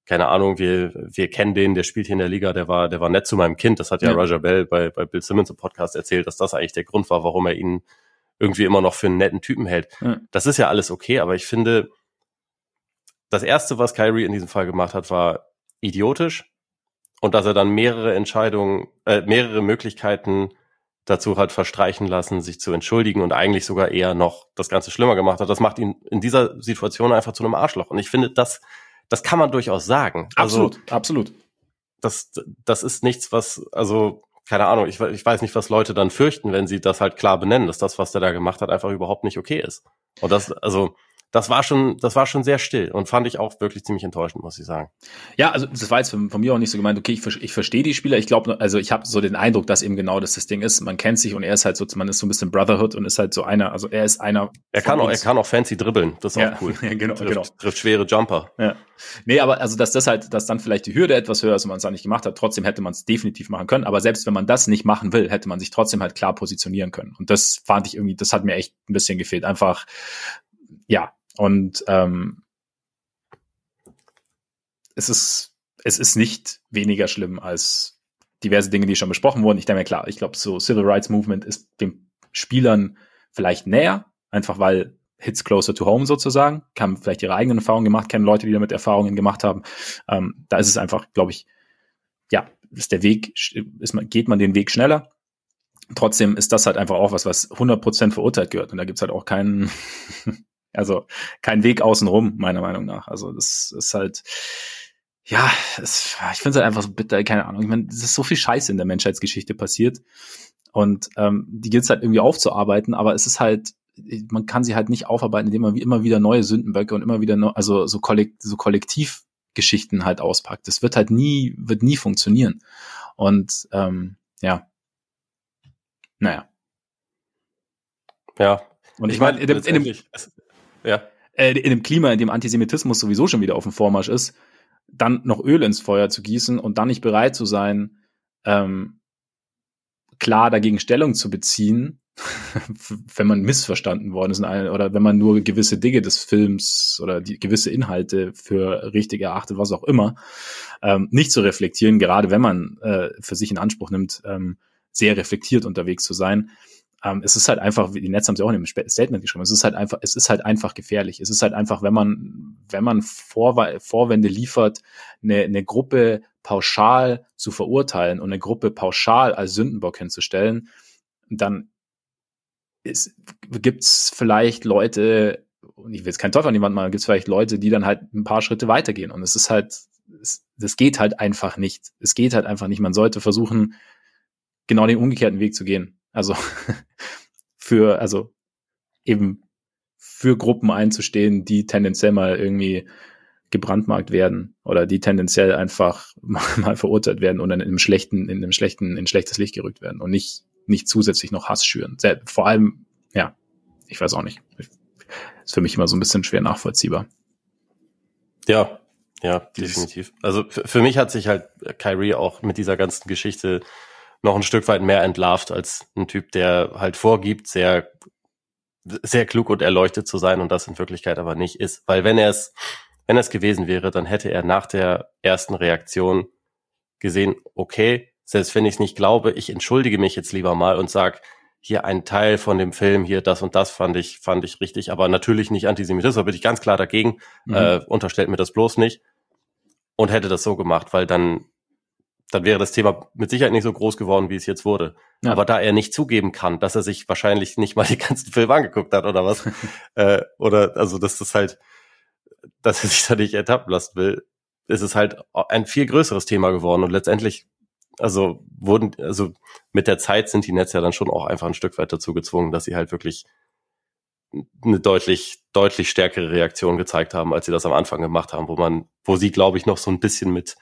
keine Ahnung, wir, wir kennen den, der spielt hier in der Liga, der war, der war nett zu meinem Kind. Das hat ja, ja. Roger Bell bei, bei Bill Simmons im Podcast erzählt, dass das eigentlich der Grund war, warum er ihn irgendwie immer noch für einen netten Typen hält. Ja. Das ist ja alles okay, aber ich finde, das erste, was Kyrie in diesem Fall gemacht hat, war idiotisch und dass er dann mehrere Entscheidungen, äh, mehrere Möglichkeiten dazu hat verstreichen lassen, sich zu entschuldigen und eigentlich sogar eher noch das Ganze schlimmer gemacht hat. Das macht ihn in dieser Situation einfach zu einem Arschloch. Und ich finde, das, das kann man durchaus sagen. Also absolut, also, absolut. Das, das ist nichts, was, also, keine Ahnung, ich, ich weiß nicht, was Leute dann fürchten, wenn sie das halt klar benennen, dass das, was der da gemacht hat, einfach überhaupt nicht okay ist. Und das, also, das war schon, das war schon sehr still und fand ich auch wirklich ziemlich enttäuschend, muss ich sagen. Ja, also das war jetzt von, von mir auch nicht so gemeint, okay, ich, ich verstehe die Spieler. Ich glaube, also ich habe so den Eindruck, dass eben genau das das Ding ist. Man kennt sich und er ist halt so, man ist so ein bisschen Brotherhood und ist halt so einer, also er ist einer. Er kann auch, er kann auch fancy dribbeln, das ist ja, auch cool. Ja, genau, trifft, genau. Trifft schwere Jumper. Ja. Nee, aber also dass das halt, dass dann vielleicht die Hürde etwas höher ist und man es da nicht gemacht hat, trotzdem hätte man es definitiv machen können. Aber selbst wenn man das nicht machen will, hätte man sich trotzdem halt klar positionieren können. Und das fand ich irgendwie, das hat mir echt ein bisschen gefehlt. Einfach, ja, und ähm, es ist, es ist nicht weniger schlimm als diverse Dinge, die schon besprochen wurden. Ich denke mir klar, ich glaube, so Civil Rights Movement ist den Spielern vielleicht näher, einfach weil Hits closer to home sozusagen, haben vielleicht ihre eigenen Erfahrungen gemacht, kennen Leute, die damit Erfahrungen gemacht haben. Ähm, da ist es einfach, glaube ich, ja, ist der Weg, ist man, geht man den Weg schneller. Trotzdem ist das halt einfach auch was, was 100% verurteilt gehört. Und da gibt's halt auch keinen, also keinen Weg außenrum, meiner Meinung nach. Also das ist halt, ja, es, ich finde es halt einfach so bitter, keine Ahnung. Ich meine, es ist so viel Scheiße in der Menschheitsgeschichte passiert. Und ähm, die gilt es halt irgendwie aufzuarbeiten, aber es ist halt, man kann sie halt nicht aufarbeiten, indem man wie immer wieder neue Sündenböcke und immer wieder, no, also so, kollekt, so Kollektivgeschichten halt auspackt. Das wird halt nie, wird nie funktionieren. Und ähm, ja, naja. Ja. Und ich, ich meine, in, in, dem, ja. Äh, in dem Klima, in dem Antisemitismus sowieso schon wieder auf dem Vormarsch ist, dann noch Öl ins Feuer zu gießen und dann nicht bereit zu sein, ähm, klar dagegen Stellung zu beziehen, wenn man missverstanden worden ist oder wenn man nur gewisse Dinge des Films oder die gewisse Inhalte für richtig erachtet, was auch immer, ähm, nicht zu reflektieren, gerade wenn man äh, für sich in Anspruch nimmt, ähm, sehr reflektiert unterwegs zu sein. Ähm, es ist halt einfach, die Netz haben sie auch in dem Statement geschrieben, es ist halt einfach, es ist halt einfach gefährlich. Es ist halt einfach, wenn man, wenn man Vor Vorwände liefert, eine, eine Gruppe pauschal zu verurteilen und eine Gruppe pauschal als Sündenbock hinzustellen, dann gibt es vielleicht Leute, und ich will jetzt keinen Teufel an jemanden machen, gibt es vielleicht Leute, die dann halt ein paar Schritte weitergehen. Und es ist halt, es, das geht halt einfach nicht. Es geht halt einfach nicht. Man sollte versuchen, genau den umgekehrten Weg zu gehen. Also für, also eben für Gruppen einzustehen, die tendenziell mal irgendwie gebrandmarkt werden oder die tendenziell einfach mal verurteilt werden und dann in einem schlechten, in einem schlechten, in schlechtes Licht gerückt werden und nicht, nicht zusätzlich noch Hass schüren. Vor allem, ja, ich weiß auch nicht. Ist für mich immer so ein bisschen schwer nachvollziehbar. Ja, ja, definitiv. Also für mich hat sich halt Kyrie auch mit dieser ganzen Geschichte noch ein Stück weit mehr entlarvt als ein Typ, der halt vorgibt, sehr, sehr klug und erleuchtet zu sein und das in Wirklichkeit aber nicht ist. Weil wenn er es, wenn er es gewesen wäre, dann hätte er nach der ersten Reaktion gesehen, okay, selbst wenn ich es nicht glaube, ich entschuldige mich jetzt lieber mal und sag, hier ein Teil von dem Film, hier das und das fand ich, fand ich richtig, aber natürlich nicht Antisemitismus, da bin ich ganz klar dagegen, mhm. äh, unterstellt mir das bloß nicht und hätte das so gemacht, weil dann dann wäre das Thema mit Sicherheit nicht so groß geworden, wie es jetzt wurde. Ja. Aber da er nicht zugeben kann, dass er sich wahrscheinlich nicht mal die ganzen Filme angeguckt hat oder was, äh, oder also dass das halt, dass er sich da nicht ertappen lassen will, ist es halt ein viel größeres Thema geworden und letztendlich, also wurden, also mit der Zeit sind die Netze ja dann schon auch einfach ein Stück weit dazu gezwungen, dass sie halt wirklich eine deutlich, deutlich stärkere Reaktion gezeigt haben, als sie das am Anfang gemacht haben, wo man, wo sie, glaube ich, noch so ein bisschen mit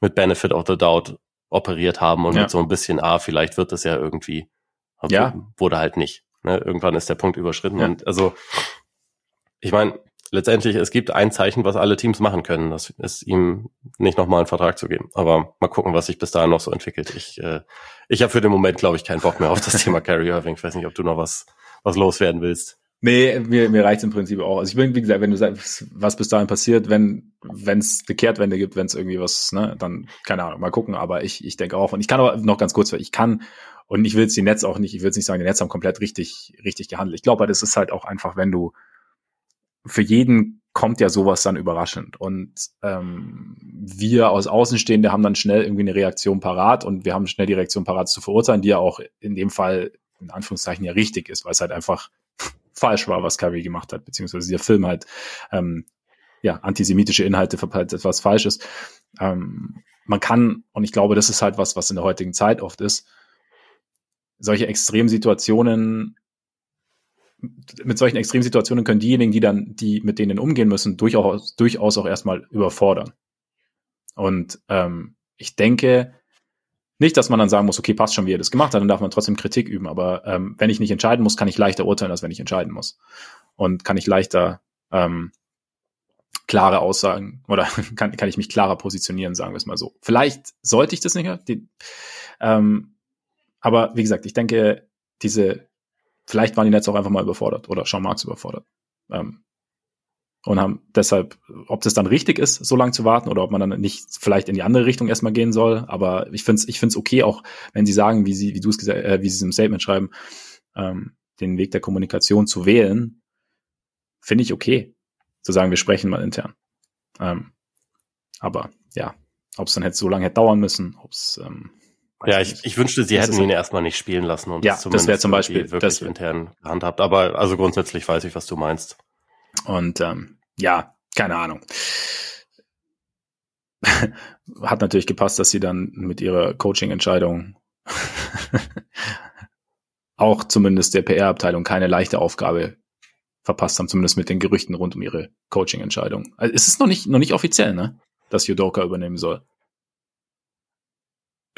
mit Benefit of the Doubt operiert haben und ja. mit so ein bisschen, ah, vielleicht wird das ja irgendwie. Ja. Wurde halt nicht. Ne? Irgendwann ist der Punkt überschritten. Ja. Und also, ich meine, letztendlich, es gibt ein Zeichen, was alle Teams machen können. Das ist ihm nicht nochmal einen Vertrag zu geben. Aber mal gucken, was sich bis dahin noch so entwickelt. Ich, äh, ich habe für den Moment, glaube ich, keinen Bock mehr auf das Thema Carrie Irving. Ich weiß nicht, ob du noch was, was loswerden willst. Nee, mir, mir reicht im Prinzip auch. Also ich bin, wie gesagt, wenn du sagst, was bis dahin passiert, wenn es eine Kehrtwende gibt, wenn es irgendwie was, ne, dann, keine Ahnung, mal gucken. Aber ich, ich denke auch, und ich kann aber noch ganz kurz, ich kann, und ich will jetzt die Netz auch nicht, ich will nicht sagen, die Netz haben komplett richtig, richtig gehandelt. Ich glaube, das ist halt auch einfach, wenn du für jeden kommt ja sowas dann überraschend. Und ähm, wir aus Außenstehende haben dann schnell irgendwie eine Reaktion parat und wir haben schnell die Reaktion parat zu verurteilen, die ja auch in dem Fall in Anführungszeichen ja richtig ist, weil es halt einfach falsch war, was Kyrie gemacht hat, beziehungsweise der Film halt ähm, ja antisemitische Inhalte verpeilt etwas Falsches. Ähm, man kann, und ich glaube, das ist halt was, was in der heutigen Zeit oft ist, solche Extremsituationen mit solchen Extremsituationen können diejenigen, die dann, die mit denen umgehen müssen, durchaus, durchaus auch erstmal überfordern. Und ähm, ich denke, nicht, dass man dann sagen muss, okay, passt schon, wie er das gemacht hat, dann darf man trotzdem Kritik üben. Aber ähm, wenn ich nicht entscheiden muss, kann ich leichter urteilen, als wenn ich entscheiden muss. Und kann ich leichter ähm, klare Aussagen oder kann, kann ich mich klarer positionieren, sagen wir es mal so. Vielleicht sollte ich das nicht, die, ähm, aber wie gesagt, ich denke, diese, vielleicht waren die Netze auch einfach mal überfordert oder Sean Marks überfordert. Ähm, und haben deshalb, ob das dann richtig ist, so lange zu warten oder ob man dann nicht vielleicht in die andere Richtung erstmal gehen soll. Aber ich finde es ich find's okay, auch wenn sie sagen, wie sie, wie du es gesagt, äh, wie sie es im Statement schreiben, ähm, den Weg der Kommunikation zu wählen, finde ich okay, zu sagen, wir sprechen mal intern. Ähm, aber ja, ob es dann hätte so lange hätte dauern müssen, ob es ähm, ja, ich, ich wünschte, sie hätten ihn erstmal nicht spielen lassen und ja, das wäre zum Beispiel wirklich das, intern gehandhabt. Aber also grundsätzlich weiß ich, was du meinst. Und ähm, ja, keine Ahnung. Hat natürlich gepasst, dass sie dann mit ihrer Coaching-Entscheidung auch zumindest der PR-Abteilung keine leichte Aufgabe verpasst haben, zumindest mit den Gerüchten rund um ihre Coaching-Entscheidung. Also es ist noch nicht, noch nicht offiziell, ne? Dass Judoka übernehmen soll.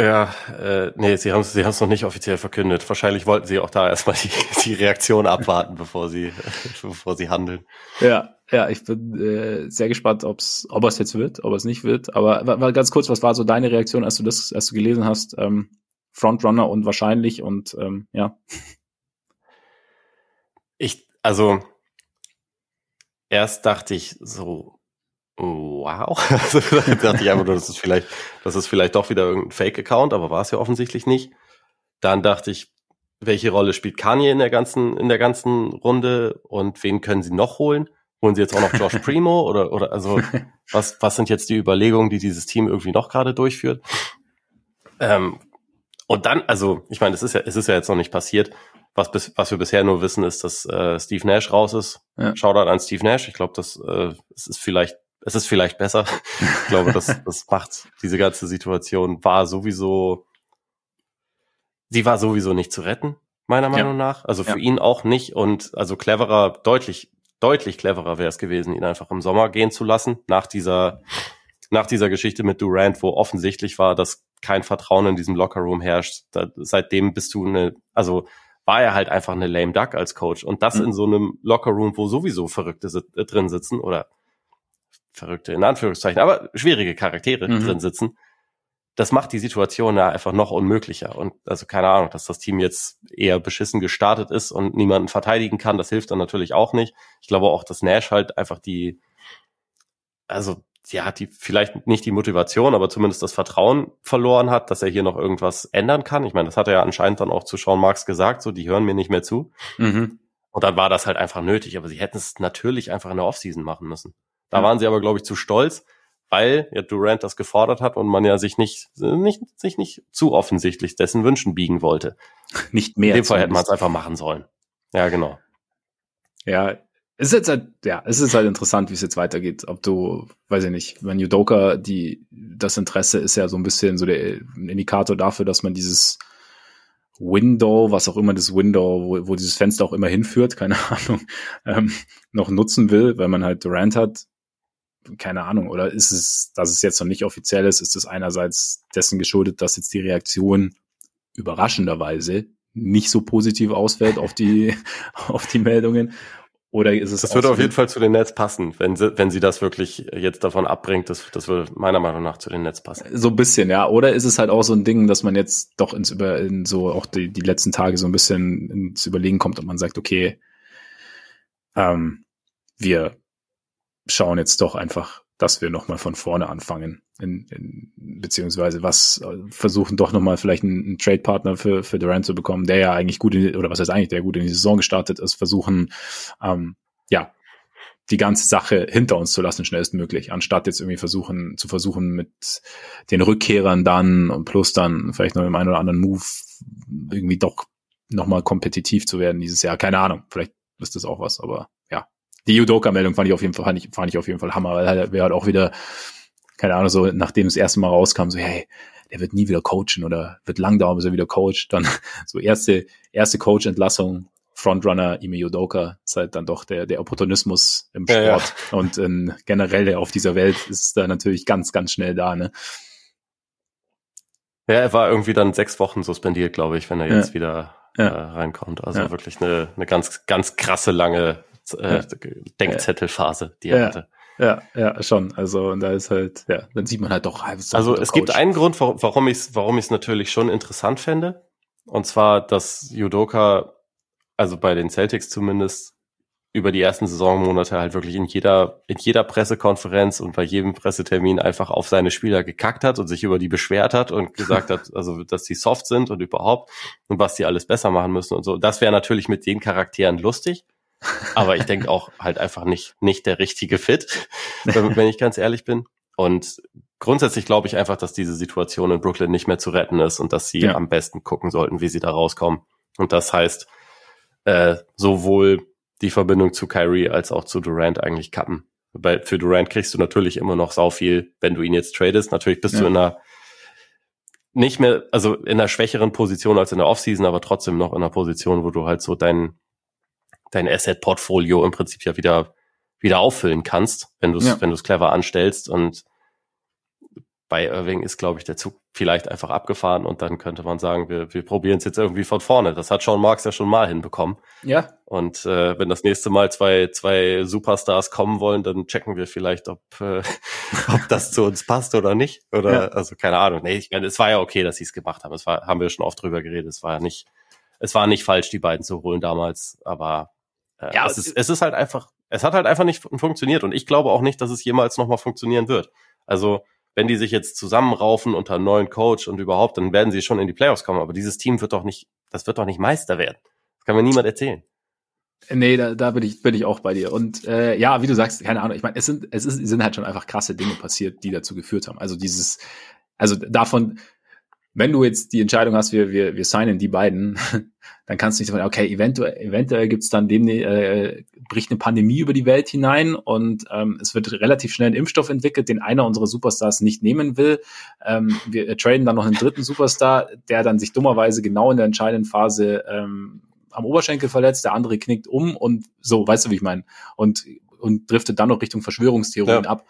Ja, äh, nee, sie haben es sie haben's noch nicht offiziell verkündet. Wahrscheinlich wollten sie auch da erstmal die, die Reaktion abwarten, bevor sie, bevor sie handeln. Ja, ja, ich bin äh, sehr gespannt, ob's, ob es jetzt wird, ob es nicht wird. Aber war, ganz kurz, was war so deine Reaktion, als du das, als du gelesen hast? Ähm, Frontrunner und wahrscheinlich und ähm, ja. Ich, also erst dachte ich so, Wow. Also, dachte ich einfach nur, das ist vielleicht, das ist vielleicht doch wieder irgendein Fake-Account, aber war es ja offensichtlich nicht. Dann dachte ich, welche Rolle spielt Kanye in der ganzen, in der ganzen Runde und wen können sie noch holen? Holen sie jetzt auch noch Josh Primo oder, oder, also, was, was sind jetzt die Überlegungen, die dieses Team irgendwie noch gerade durchführt? Ähm, und dann, also, ich meine, es ist ja, es ist ja jetzt noch nicht passiert. Was, bis, was wir bisher nur wissen, ist, dass äh, Steve Nash raus ist. Ja. Shoutout an Steve Nash. Ich glaube, das, äh, das ist vielleicht es ist vielleicht besser. Ich glaube, das, das macht diese ganze Situation war sowieso, sie war sowieso nicht zu retten, meiner Meinung ja. nach. Also für ja. ihn auch nicht und also cleverer, deutlich, deutlich cleverer wäre es gewesen, ihn einfach im Sommer gehen zu lassen, nach dieser, nach dieser Geschichte mit Durant, wo offensichtlich war, dass kein Vertrauen in diesem Lockerroom herrscht. Da, seitdem bist du eine, also war er halt einfach eine lame duck als Coach. Und das mhm. in so einem Lockerroom, wo sowieso Verrückte äh, drin sitzen oder verrückte, in Anführungszeichen, aber schwierige Charaktere mhm. drin sitzen. Das macht die Situation ja einfach noch unmöglicher. Und also keine Ahnung, dass das Team jetzt eher beschissen gestartet ist und niemanden verteidigen kann, das hilft dann natürlich auch nicht. Ich glaube auch, dass Nash halt einfach die, also ja, die vielleicht nicht die Motivation, aber zumindest das Vertrauen verloren hat, dass er hier noch irgendwas ändern kann. Ich meine, das hat er ja anscheinend dann auch zu Sean Marks gesagt, so die hören mir nicht mehr zu. Mhm. Und dann war das halt einfach nötig, aber sie hätten es natürlich einfach in der Offseason machen müssen. Da ja. waren sie aber, glaube ich, zu stolz, weil ja Durant das gefordert hat und man ja sich nicht, nicht, sich nicht zu offensichtlich dessen Wünschen biegen wollte. Nicht mehr. In dem Fall hätte man es einfach machen sollen. Ja, genau. Ja, es ist jetzt halt, ja, es ist halt interessant, wie es jetzt weitergeht. Ob du, weiß ich nicht, wenn Yudoka, die, das Interesse ist ja so ein bisschen so der Indikator dafür, dass man dieses Window, was auch immer das Window, wo, wo dieses Fenster auch immer hinführt, keine Ahnung, ähm, noch nutzen will, weil man halt Durant hat, keine Ahnung, oder ist es, dass es jetzt noch nicht offiziell ist, ist es einerseits dessen geschuldet, dass jetzt die Reaktion überraschenderweise nicht so positiv ausfällt auf die, auf die Meldungen. Oder ist es. Das würde auf jeden Fall zu den Nets passen, wenn sie, wenn sie das wirklich jetzt davon abbringt. Das, das würde meiner Meinung nach zu den Nets passen. So ein bisschen, ja. Oder ist es halt auch so ein Ding, dass man jetzt doch ins über, in so auch die, die letzten Tage so ein bisschen ins Überlegen kommt und man sagt, okay, ähm, wir schauen jetzt doch einfach, dass wir nochmal von vorne anfangen. In, in, beziehungsweise was versuchen doch nochmal vielleicht einen, einen Trade-Partner für, für Durant zu bekommen, der ja eigentlich gut in, oder was heißt eigentlich, der gut in die Saison gestartet ist, versuchen, ähm, ja, die ganze Sache hinter uns zu lassen, schnellstmöglich, anstatt jetzt irgendwie versuchen, zu versuchen, mit den Rückkehrern dann und plus dann vielleicht noch im einen oder anderen Move irgendwie doch nochmal kompetitiv zu werden dieses Jahr. Keine Ahnung, vielleicht ist das auch was, aber ja, die Judoka-Meldung fand ich auf jeden Fall, fand ich, fand ich auf jeden Fall Hammer, weil halt, wir halt auch wieder, keine Ahnung, so nachdem das erste Mal rauskam, so, hey, der wird nie wieder coachen oder wird lang dauern, bis er wieder coacht. Dann so erste, erste Coach-Entlassung, Frontrunner Ime Judoka, ist halt dann doch der, der Opportunismus im Sport ja, ja. und in, generell auf dieser Welt ist da natürlich ganz, ganz schnell da, ne? Ja, er war irgendwie dann sechs Wochen suspendiert, glaube ich, wenn er jetzt ja. wieder äh, reinkommt. Also wirklich eine, eine ganz, ganz krasse lange äh, Denkzettelphase, die er ja. hatte. Ja, ja, schon. Also, und da ist halt, ja, dann sieht man halt doch. Also, es Coach. gibt einen Grund, warum ich es warum ich's natürlich schon interessant fände. Und zwar, dass Judoka, also bei den Celtics zumindest, über die ersten Saisonmonate halt wirklich in jeder, in jeder Pressekonferenz und bei jedem Pressetermin einfach auf seine Spieler gekackt hat und sich über die beschwert hat und gesagt hat, also, dass die soft sind und überhaupt und was die alles besser machen müssen und so. Das wäre natürlich mit den Charakteren lustig. Aber ich denke auch halt einfach nicht, nicht der richtige Fit, wenn, ich ganz ehrlich bin. Und grundsätzlich glaube ich einfach, dass diese Situation in Brooklyn nicht mehr zu retten ist und dass sie ja. am besten gucken sollten, wie sie da rauskommen. Und das heißt, äh, sowohl die Verbindung zu Kyrie als auch zu Durant eigentlich kappen. Weil für Durant kriegst du natürlich immer noch sau viel, wenn du ihn jetzt tradest. Natürlich bist ja. du in einer nicht mehr, also in einer schwächeren Position als in der Offseason, aber trotzdem noch in einer Position, wo du halt so dein, dein Asset-Portfolio im Prinzip ja wieder, wieder auffüllen kannst, wenn du es, ja. wenn du es clever anstellst und bei Irving ist, glaube ich, der Zug vielleicht einfach abgefahren und dann könnte man sagen, wir, wir probieren es jetzt irgendwie von vorne. Das hat Sean Marks ja schon mal hinbekommen. Ja. Und äh, wenn das nächste Mal zwei, zwei Superstars kommen wollen, dann checken wir vielleicht, ob, äh, ob das zu uns passt oder nicht. Oder ja. also keine Ahnung. Nee, ich meine, es war ja okay, dass sie es gemacht haben. Es war, haben wir schon oft drüber geredet. Es war ja nicht, es war nicht falsch, die beiden zu holen damals, aber äh, ja, es, ist, es ist halt einfach, es hat halt einfach nicht funktioniert und ich glaube auch nicht, dass es jemals nochmal funktionieren wird. Also wenn die sich jetzt zusammenraufen unter einem neuen Coach und überhaupt, dann werden sie schon in die Playoffs kommen. Aber dieses Team wird doch nicht, das wird doch nicht Meister werden. Das kann mir niemand erzählen. Nee, da, da bin ich bin ich auch bei dir. Und äh, ja, wie du sagst, keine Ahnung. Ich meine, es sind es ist, sind halt schon einfach krasse Dinge passiert, die dazu geführt haben. Also dieses, also davon, wenn du jetzt die Entscheidung hast, wir, wir, wir signen die beiden, dann kannst du nicht sagen, okay, eventuell, eventuell gibt's dann dem, äh, bricht eine Pandemie über die Welt hinein und ähm, es wird relativ schnell ein Impfstoff entwickelt, den einer unserer Superstars nicht nehmen will. Ähm, wir traden dann noch einen dritten Superstar, der dann sich dummerweise genau in der entscheidenden Phase ähm, am Oberschenkel verletzt, der andere knickt um und so, weißt du, wie ich meine? Und, und driftet dann noch Richtung Verschwörungstheorien ja. ab.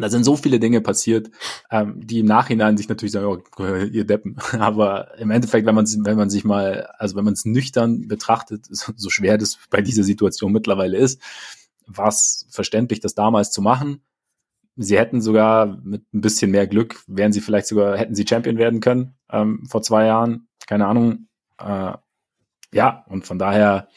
Da sind so viele Dinge passiert, ähm, die im Nachhinein sich natürlich sagen, oh, ihr Deppen. Aber im Endeffekt, wenn man wenn man sich mal, also wenn man es nüchtern betrachtet, so schwer das bei dieser Situation mittlerweile ist, war es verständlich, das damals zu machen. Sie hätten sogar mit ein bisschen mehr Glück, wären sie vielleicht sogar, hätten sie Champion werden können ähm, vor zwei Jahren. Keine Ahnung. Äh, ja, und von daher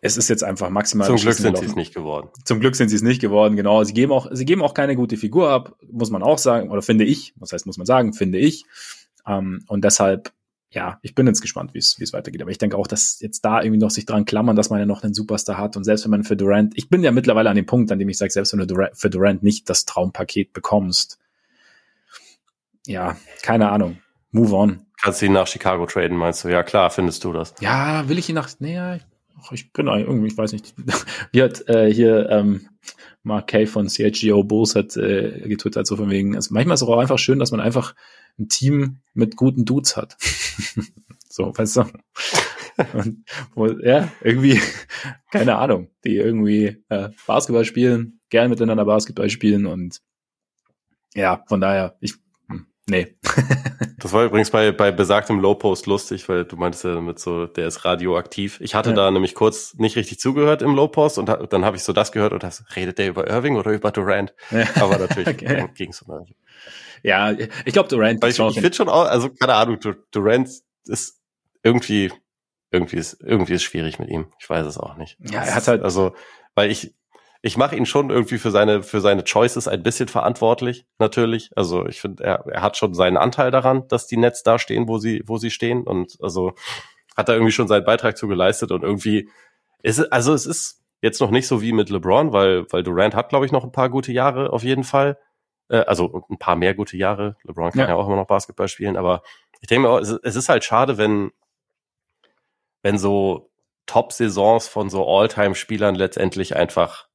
es ist jetzt einfach maximal. Zum Glück sind sie es nicht geworden. Zum Glück sind sie es nicht geworden, genau. Sie geben auch, sie geben auch keine gute Figur ab, muss man auch sagen, oder finde ich. Was heißt, muss man sagen, finde ich. Ähm, und deshalb, ja, ich bin jetzt gespannt, wie es weitergeht. Aber ich denke auch, dass jetzt da irgendwie noch sich dran klammern, dass man ja noch einen Superstar hat und selbst wenn man für Durant, ich bin ja mittlerweile an dem Punkt, an dem ich sage, selbst wenn du für Durant nicht das Traumpaket bekommst, ja, keine Ahnung, move on. Kannst du ihn nach Chicago traden, meinst du? Ja, klar, findest du das. Ja, will ich ihn nach, nee, ach, ich bin irgendwie, ich weiß nicht, wie hat äh, hier ähm, Mark Kay von CHGO Bulls hat äh, getwittert, so von wegen, also manchmal ist es auch einfach schön, dass man einfach ein Team mit guten Dudes hat. so, weißt du? Und, ja, irgendwie, keine Ahnung, die irgendwie äh, Basketball spielen, gern miteinander Basketball spielen und ja, von daher, ich Nee. das war übrigens bei, bei besagtem Low-Post lustig, weil du meintest ja damit so, der ist radioaktiv. Ich hatte ja. da nämlich kurz nicht richtig zugehört im Low-Post und dann habe ich so das gehört und das, redet der über Irving oder über Durant? Ja. Aber natürlich okay. ging es um Ja, ich glaube Durant. Weil ich, ich finde schon auch, also keine Ahnung, Durant ist irgendwie, irgendwie ist, irgendwie ist schwierig mit ihm. Ich weiß es auch nicht. Ja, er hat halt. Also, weil ich, ich mache ihn schon irgendwie für seine für seine Choices ein bisschen verantwortlich natürlich. Also ich finde, er, er hat schon seinen Anteil daran, dass die Nets da stehen, wo sie wo sie stehen und also hat da irgendwie schon seinen Beitrag zu geleistet und irgendwie ist es, also es ist jetzt noch nicht so wie mit LeBron, weil weil Durant hat glaube ich noch ein paar gute Jahre auf jeden Fall. Äh, also ein paar mehr gute Jahre. LeBron kann ja, ja auch immer noch Basketball spielen, aber ich denke mir, es ist halt schade, wenn wenn so Top-Saisons von so All-Time-Spielern letztendlich einfach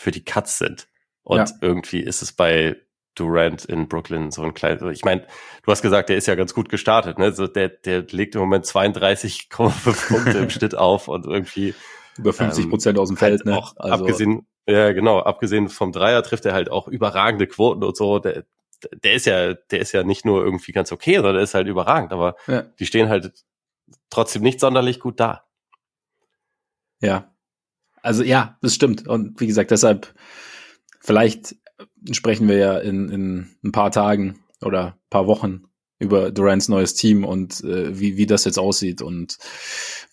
für die Cuts sind. Und ja. irgendwie ist es bei Durant in Brooklyn so ein kleines, ich meine, du hast gesagt, der ist ja ganz gut gestartet, ne? So der, der legt im Moment 32,5 Punkte im Schnitt auf und irgendwie über 50 Prozent ähm, aus dem Feld, ne? Auch also, abgesehen, ja genau, abgesehen vom Dreier trifft er halt auch überragende Quoten und so. Der, der ist ja, der ist ja nicht nur irgendwie ganz okay, sondern der ist halt überragend, aber ja. die stehen halt trotzdem nicht sonderlich gut da. Ja, also ja, das stimmt. Und wie gesagt, deshalb, vielleicht sprechen wir ja in, in ein paar Tagen oder paar Wochen über Durants neues Team und äh, wie, wie das jetzt aussieht und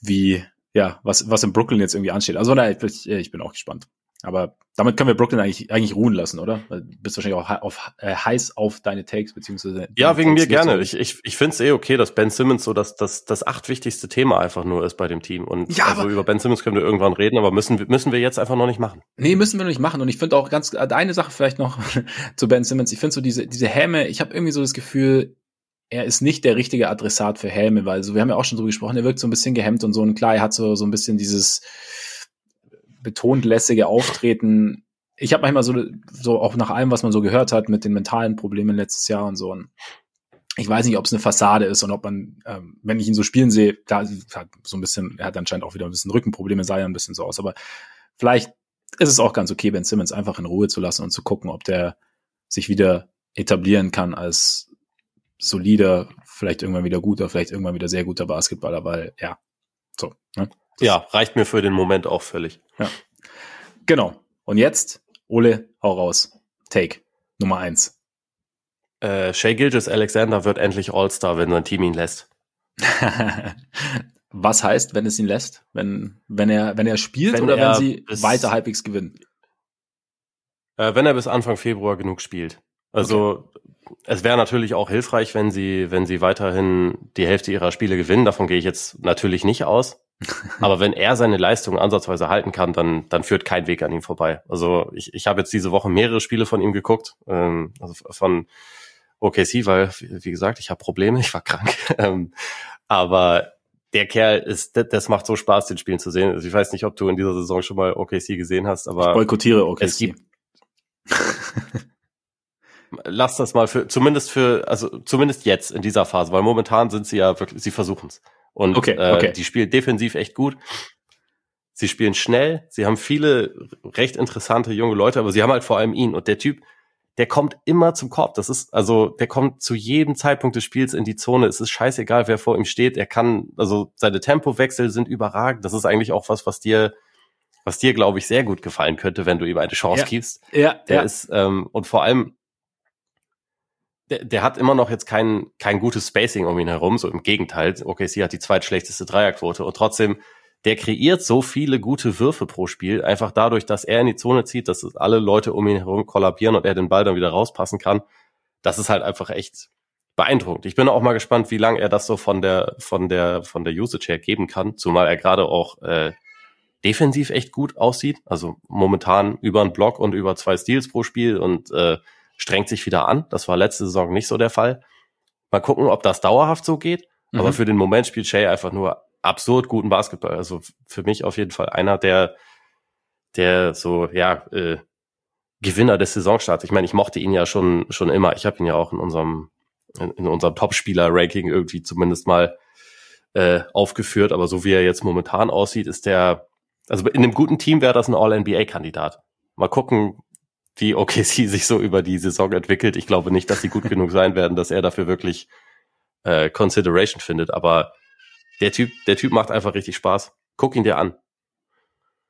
wie, ja, was, was in Brooklyn jetzt irgendwie ansteht. Also naja, ich, ich bin auch gespannt. Aber damit können wir Brooklyn eigentlich, eigentlich ruhen lassen, oder? Du bist wahrscheinlich auch auf, äh, heiß auf deine Takes, beziehungsweise. Ja, wegen Takes mir gerne. Ich, ich, ich finde es eh okay, dass Ben Simmons so das, das, das acht wichtigste Thema einfach nur ist bei dem Team. Und ja, also über Ben Simmons können wir irgendwann reden, aber müssen, müssen wir jetzt einfach noch nicht machen. Nee, müssen wir noch nicht machen. Und ich finde auch ganz, eine Sache vielleicht noch zu Ben Simmons. Ich finde so diese, diese Häme, ich habe irgendwie so das Gefühl, er ist nicht der richtige Adressat für Helme, weil so, wir haben ja auch schon drüber gesprochen, er wirkt so ein bisschen gehemmt und so. Und klar, er hat so, so ein bisschen dieses betont lässige Auftreten ich habe manchmal so, so auch nach allem, was man so gehört hat mit den mentalen Problemen letztes Jahr und so. Und ich weiß nicht, ob es eine Fassade ist und ob man, ähm, wenn ich ihn so spielen sehe, da hat so ein bisschen, er hat anscheinend auch wieder ein bisschen Rückenprobleme, sah ja ein bisschen so aus. Aber vielleicht ist es auch ganz okay, Ben Simmons einfach in Ruhe zu lassen und zu gucken, ob der sich wieder etablieren kann als solider, vielleicht irgendwann wieder guter, vielleicht irgendwann wieder sehr guter Basketballer, weil ja, so. Ne? Ja, reicht mir für den Moment auch völlig. Ja. Genau. Und jetzt Ole, hau raus. Take. Nummer eins. Äh, Shay Gilgis Alexander wird endlich All-Star, wenn sein Team ihn lässt. Was heißt, wenn es ihn lässt? Wenn, wenn er, wenn er spielt wenn oder er wenn sie weiter halbwegs gewinnen? Äh, wenn er bis Anfang Februar genug spielt. Also okay. es wäre natürlich auch hilfreich, wenn sie, wenn sie weiterhin die Hälfte ihrer Spiele gewinnen. Davon gehe ich jetzt natürlich nicht aus. Aber wenn er seine Leistung ansatzweise halten kann, dann, dann führt kein Weg an ihm vorbei. Also ich, ich habe jetzt diese Woche mehrere Spiele von ihm geguckt, ähm, also von OKC, weil, wie gesagt, ich habe Probleme, ich war krank. Ähm, aber der Kerl ist, das, macht so Spaß, den Spielen zu sehen. Also ich weiß nicht, ob du in dieser Saison schon mal OKC gesehen hast, aber ich boykottiere OKC. Es gibt, lass das mal für, zumindest für, also zumindest jetzt in dieser Phase, weil momentan sind sie ja wirklich, sie versuchen es. Und okay, okay. Äh, die spielen defensiv echt gut. Sie spielen schnell, sie haben viele recht interessante junge Leute, aber sie haben halt vor allem ihn. Und der Typ, der kommt immer zum Korb. Das ist, also, der kommt zu jedem Zeitpunkt des Spiels in die Zone. Es ist scheißegal, wer vor ihm steht. Er kann, also seine Tempowechsel sind überragend. Das ist eigentlich auch was, was dir, was dir, glaube ich, sehr gut gefallen könnte, wenn du ihm eine Chance ja. gibst. Ja. Der ja. ist, ähm, und vor allem, der, der hat immer noch jetzt kein, kein gutes Spacing um ihn herum, so im Gegenteil. OKC hat die zweitschlechteste Dreierquote und trotzdem, der kreiert so viele gute Würfe pro Spiel, einfach dadurch, dass er in die Zone zieht, dass alle Leute um ihn herum kollabieren und er den Ball dann wieder rauspassen kann. Das ist halt einfach echt beeindruckend. Ich bin auch mal gespannt, wie lange er das so von der, von der, von der Usage her geben kann, zumal er gerade auch äh, defensiv echt gut aussieht. Also momentan über einen Block und über zwei Steals pro Spiel und äh, strengt sich wieder an. Das war letzte Saison nicht so der Fall. Mal gucken, ob das dauerhaft so geht. Mhm. Aber für den Moment spielt Shay einfach nur absurd guten Basketball. Also für mich auf jeden Fall einer der, der so, ja, äh, Gewinner des Saisonstarts. Ich meine, ich mochte ihn ja schon, schon immer. Ich habe ihn ja auch in unserem, in, in unserem Topspieler-Ranking irgendwie zumindest mal äh, aufgeführt. Aber so wie er jetzt momentan aussieht, ist der, also in einem guten Team wäre das ein All-NBA-Kandidat. Mal gucken, wie OKC sich so über die Saison entwickelt. Ich glaube nicht, dass sie gut genug sein werden, dass er dafür wirklich äh, Consideration findet. Aber der Typ, der Typ macht einfach richtig Spaß. Guck ihn dir an.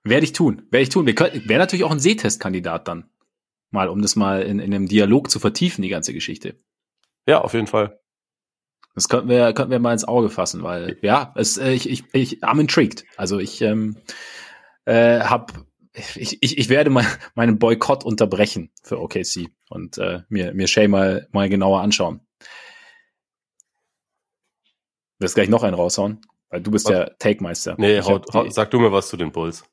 Werde ich tun. Werde ich tun. Wäre natürlich auch ein Sehtestkandidat dann. Mal, um das mal in, in einem Dialog zu vertiefen, die ganze Geschichte. Ja, auf jeden Fall. Das könnten wir, könnten wir mal ins Auge fassen, weil ja, es, äh, ich, ich, ich, I'm intrigued. Also ich ähm, äh, habe ich, ich, ich werde mal meinen Boykott unterbrechen für OKC und äh, mir, mir Shay mal, mal genauer anschauen. Wirst gleich noch einen raushauen, weil du bist was? der Take-Meister. Nee, haut, die, sag du mir was zu den Bulls.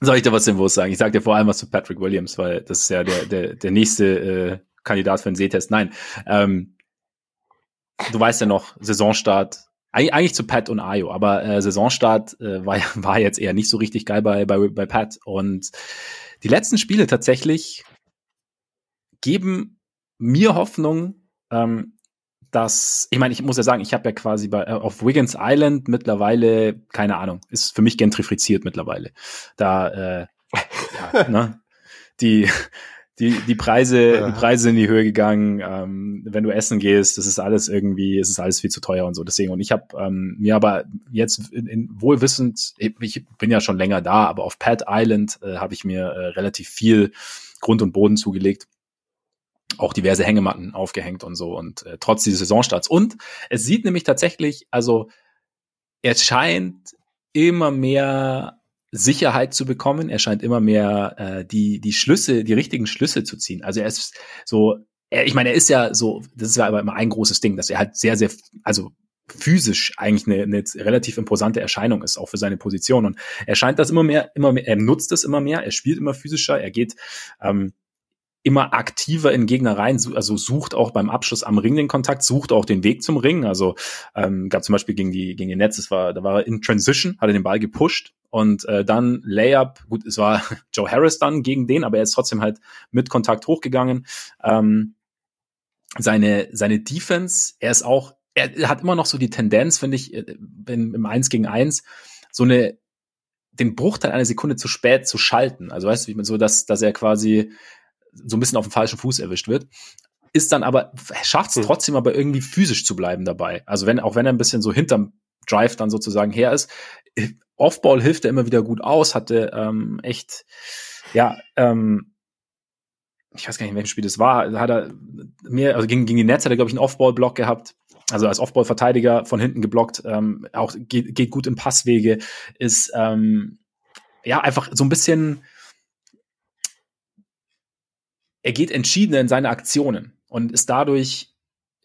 Soll ich dir was zu den Bulls sagen? Ich sag dir vor allem was zu Patrick Williams, weil das ist ja der, der, der nächste äh, Kandidat für einen Sehtest. Nein, ähm, du weißt ja noch, Saisonstart eigentlich zu Pat und Ayo, aber äh, Saisonstart äh, war, war jetzt eher nicht so richtig geil bei, bei, bei Pat. Und die letzten Spiele tatsächlich geben mir Hoffnung, ähm, dass, ich meine, ich muss ja sagen, ich habe ja quasi bei, äh, auf Wiggins Island mittlerweile, keine Ahnung, ist für mich gentrifiziert mittlerweile. Da, äh, ja, ne, die, die, die Preise, ja. die Preise in die Höhe gegangen. Ähm, wenn du essen gehst, das ist alles irgendwie, es ist alles viel zu teuer und so. Deswegen, und ich habe ähm, mir aber jetzt in, in wohlwissend, ich bin ja schon länger da, aber auf Pat Island äh, habe ich mir äh, relativ viel Grund und Boden zugelegt. Auch diverse Hängematten aufgehängt und so und äh, trotz dieses Saisonstarts. Und es sieht nämlich tatsächlich, also es scheint immer mehr Sicherheit zu bekommen. Er scheint immer mehr äh, die die Schlüsse, die richtigen Schlüsse zu ziehen. Also er ist so, er, ich meine, er ist ja so, das ist ja aber immer ein großes Ding, dass er halt sehr sehr, also physisch eigentlich eine, eine relativ imposante Erscheinung ist, auch für seine Position. Und er scheint das immer mehr, immer mehr, er nutzt das immer mehr, er spielt immer physischer, er geht ähm, immer aktiver in Gegner rein, also sucht auch beim Abschluss am Ring den Kontakt, sucht auch den Weg zum Ring. Also ähm, gab zum Beispiel gegen die gegen die Nets, das war, da war er in Transition, hat er den Ball gepusht und äh, dann Layup. Gut, es war Joe Harris dann gegen den, aber er ist trotzdem halt mit Kontakt hochgegangen. Ähm, seine seine Defense, er ist auch, er hat immer noch so die Tendenz, finde ich, äh, im, Eins gegen Eins so eine den Bruchteil einer Sekunde zu spät zu schalten. Also weißt du, wie man so, dass, dass er quasi so ein bisschen auf dem falschen Fuß erwischt wird. Ist dann aber, schafft es hm. trotzdem aber irgendwie physisch zu bleiben dabei. Also wenn, auch wenn er ein bisschen so hinterm Drive dann sozusagen her ist. Offball hilft er immer wieder gut aus, hatte ähm, echt, ja, ähm, ich weiß gar nicht, in welchem Spiel das war, hat er mehr, also gegen, gegen die Nets hat er, glaube ich, einen Offball-Block gehabt, also als Offball-Verteidiger von hinten geblockt, ähm, auch geht, geht gut in Passwege, ist ähm, ja einfach so ein bisschen er geht entschiedener in seine Aktionen und ist dadurch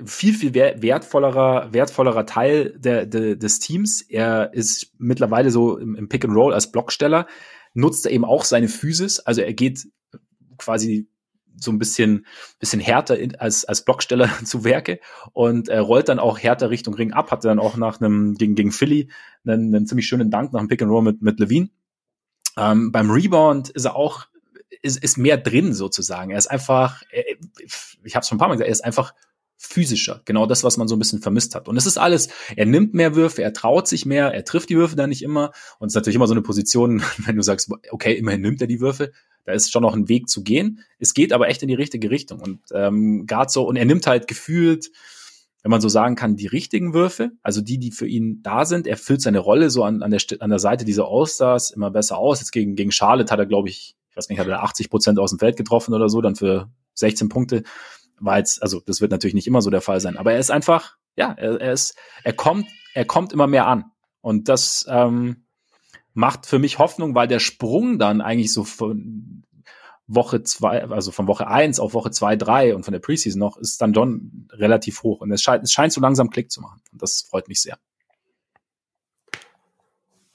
viel, viel wertvollerer, wertvollerer Teil der, der, des Teams. Er ist mittlerweile so im, im Pick and Roll als Blocksteller, nutzt eben auch seine Physis, also er geht quasi so ein bisschen, bisschen härter in, als, als Blocksteller zu Werke und er rollt dann auch härter Richtung Ring ab, hatte dann auch nach einem, gegen, gegen Philly einen, einen ziemlich schönen Dank nach dem Pick and Roll mit, mit Levine. Ähm, beim Rebound ist er auch ist, ist mehr drin sozusagen. Er ist einfach, ich habe es schon ein paar Mal gesagt, er ist einfach physischer. Genau das, was man so ein bisschen vermisst hat. Und es ist alles, er nimmt mehr Würfe, er traut sich mehr, er trifft die Würfe dann nicht immer. Und es ist natürlich immer so eine Position, wenn du sagst, okay, immerhin nimmt er die Würfe, da ist schon noch ein Weg zu gehen. Es geht aber echt in die richtige Richtung. Und ähm, gerade so, und er nimmt halt gefühlt, wenn man so sagen kann, die richtigen Würfe, also die, die für ihn da sind. Er füllt seine Rolle so an, an, der, an der Seite dieser Allstars immer besser aus. Jetzt gegen, gegen Charlotte hat er, glaube ich, weiß nicht, hat er 80 Prozent aus dem Feld getroffen oder so, dann für 16 Punkte. War jetzt, also das wird natürlich nicht immer so der Fall sein, aber er ist einfach, ja, er, er ist, er kommt, er kommt immer mehr an. Und das ähm, macht für mich Hoffnung, weil der Sprung dann eigentlich so von Woche zwei, also von Woche eins auf Woche zwei, drei und von der Preseason noch, ist dann schon relativ hoch. Und es scheint, es scheint so langsam Klick zu machen. Und das freut mich sehr.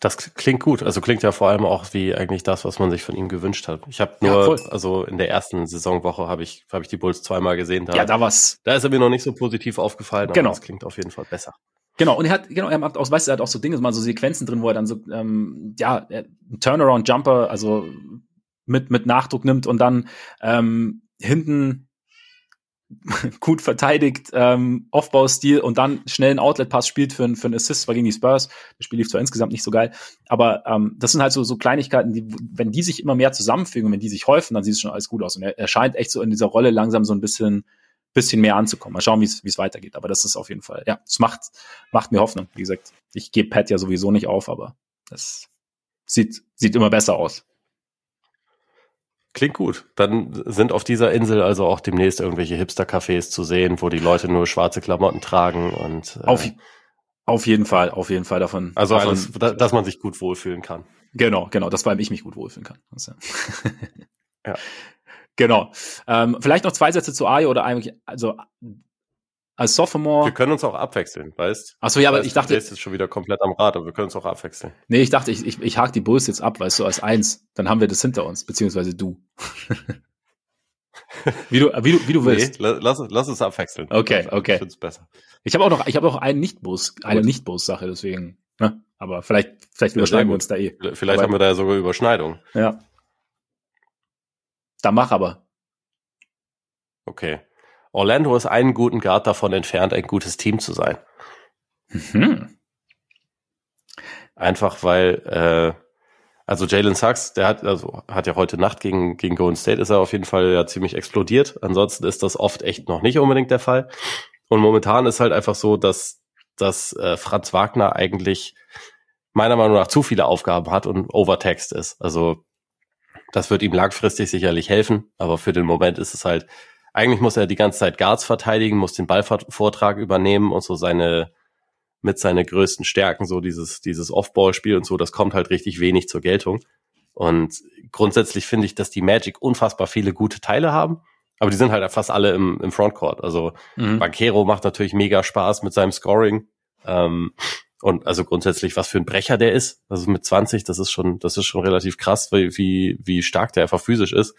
Das klingt gut. Also klingt ja vor allem auch wie eigentlich das, was man sich von ihm gewünscht hat. Ich habe nur, ja, also in der ersten Saisonwoche habe ich, habe ich die Bulls zweimal gesehen. Da, ja, da war's. Da ist er mir noch nicht so positiv aufgefallen. Genau. das klingt auf jeden Fall besser. Genau, und er hat, genau, er macht auch, weißt du, er hat auch so Dinge, mal so Sequenzen drin, wo er dann so, ähm, ja, Turnaround-Jumper, also mit, mit Nachdruck nimmt und dann ähm, hinten gut verteidigt, ähm, Aufbaustil und dann schnell einen Outlet-Pass spielt für, für einen Assist, war gegen die Spurs. Das Spiel lief zwar insgesamt nicht so geil, aber ähm, das sind halt so, so Kleinigkeiten, die, wenn die sich immer mehr zusammenfügen, wenn die sich häufen, dann sieht es schon alles gut aus. Und er, er scheint echt so in dieser Rolle langsam so ein bisschen, bisschen mehr anzukommen. Mal schauen, wie es weitergeht. Aber das ist auf jeden Fall, ja, es macht, macht mir Hoffnung. Wie gesagt, ich gebe Pat ja sowieso nicht auf, aber das sieht, sieht immer besser aus. Klingt gut. Dann sind auf dieser Insel also auch demnächst irgendwelche Hipster-Cafés zu sehen, wo die Leute nur schwarze Klamotten tragen und äh, auf, auf jeden Fall, auf jeden Fall davon. Also davon, alles, da, dass man sich gut wohlfühlen kann. Genau, genau, das weil ich mich gut wohlfühlen kann. ja. Genau. Ähm, vielleicht noch zwei Sätze zu Ayo oder eigentlich, also als Sophomore. Wir können uns auch abwechseln, weißt Achso, ja, aber weißt, ich dachte. Du jetzt schon wieder komplett am Rad, aber wir können uns auch abwechseln. Nee, ich dachte, ich, ich, ich hake die Bulls jetzt ab, weißt du, als eins. Dann haben wir das hinter uns, beziehungsweise du. wie du, wie du, wie du willst. Nee, lass, lass uns abwechseln. Okay, okay. Ich find's besser. Ich habe auch noch, ich habe auch einen Nicht-Bus, eine Nicht-Bus-Sache, deswegen, ne? Aber vielleicht, vielleicht überschneiden wir uns da eh. Vielleicht aber, haben wir da ja sogar Überschneidung. Ja. Da mach aber. Okay. Orlando ist einen guten Grad davon entfernt, ein gutes Team zu sein. Mhm. Einfach weil, äh, also Jalen Sachs, der hat, also hat ja heute Nacht gegen, gegen Golden State ist er auf jeden Fall ja ziemlich explodiert. Ansonsten ist das oft echt noch nicht unbedingt der Fall. Und momentan ist halt einfach so, dass, dass äh, Franz Wagner eigentlich meiner Meinung nach zu viele Aufgaben hat und overtaxed ist. Also das wird ihm langfristig sicherlich helfen, aber für den Moment ist es halt eigentlich muss er die ganze Zeit Guards verteidigen, muss den Ballvortrag übernehmen und so seine mit seinen größten Stärken, so dieses, dieses Off-Ball-Spiel und so, das kommt halt richtig wenig zur Geltung. Und grundsätzlich finde ich, dass die Magic unfassbar viele gute Teile haben, aber die sind halt fast alle im, im Frontcourt. Also mhm. Banquero macht natürlich mega Spaß mit seinem Scoring. Ähm, und also grundsätzlich, was für ein Brecher der ist. Also mit 20, das ist schon, das ist schon relativ krass, wie, wie, wie stark der einfach physisch ist.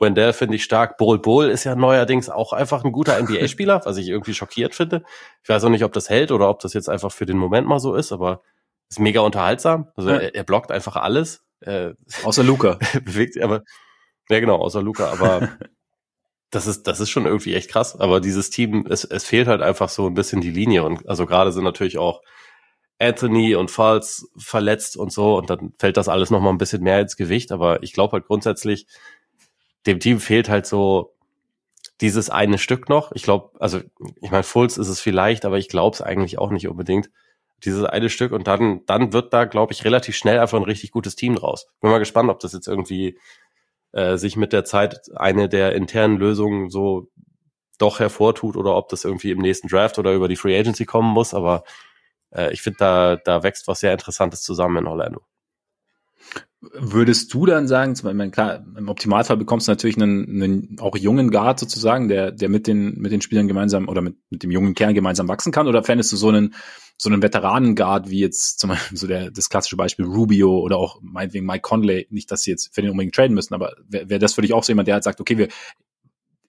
Wendell finde ich stark. Bol Bol ist ja neuerdings auch einfach ein guter NBA-Spieler, was ich irgendwie schockiert finde. Ich weiß auch nicht, ob das hält oder ob das jetzt einfach für den Moment mal so ist, aber ist mega unterhaltsam. Also ja. er, er, blockt einfach alles. Äh, außer Luca. bewegt, aber ja genau, außer Luca, aber das ist, das ist schon irgendwie echt krass. Aber dieses Team, es, es fehlt halt einfach so ein bisschen die Linie. Und also gerade sind natürlich auch Anthony und Falls verletzt und so, und dann fällt das alles nochmal ein bisschen mehr ins Gewicht. Aber ich glaube halt grundsätzlich, dem Team fehlt halt so dieses eine Stück noch. Ich glaube, also ich meine, Fulls ist es vielleicht, aber ich glaube es eigentlich auch nicht unbedingt. Dieses eine Stück und dann, dann wird da, glaube ich, relativ schnell einfach ein richtig gutes Team draus. Bin mal gespannt, ob das jetzt irgendwie äh, sich mit der Zeit eine der internen Lösungen so doch hervortut oder ob das irgendwie im nächsten Draft oder über die Free Agency kommen muss. Aber äh, ich finde, da, da wächst was sehr Interessantes zusammen in Orlando. Würdest du dann sagen, ich meine, klar, im Optimalfall bekommst du natürlich einen, einen auch jungen Guard sozusagen, der, der mit den, mit den Spielern gemeinsam oder mit, mit dem jungen Kern gemeinsam wachsen kann, oder fändest du so einen, so einen Veteranen-Guard wie jetzt zum Beispiel so der, das klassische Beispiel Rubio oder auch meinetwegen Mike Conley, nicht, dass sie jetzt für den unbedingt traden müssen, aber wäre wär das für dich auch so jemand, der halt sagt, okay, wir,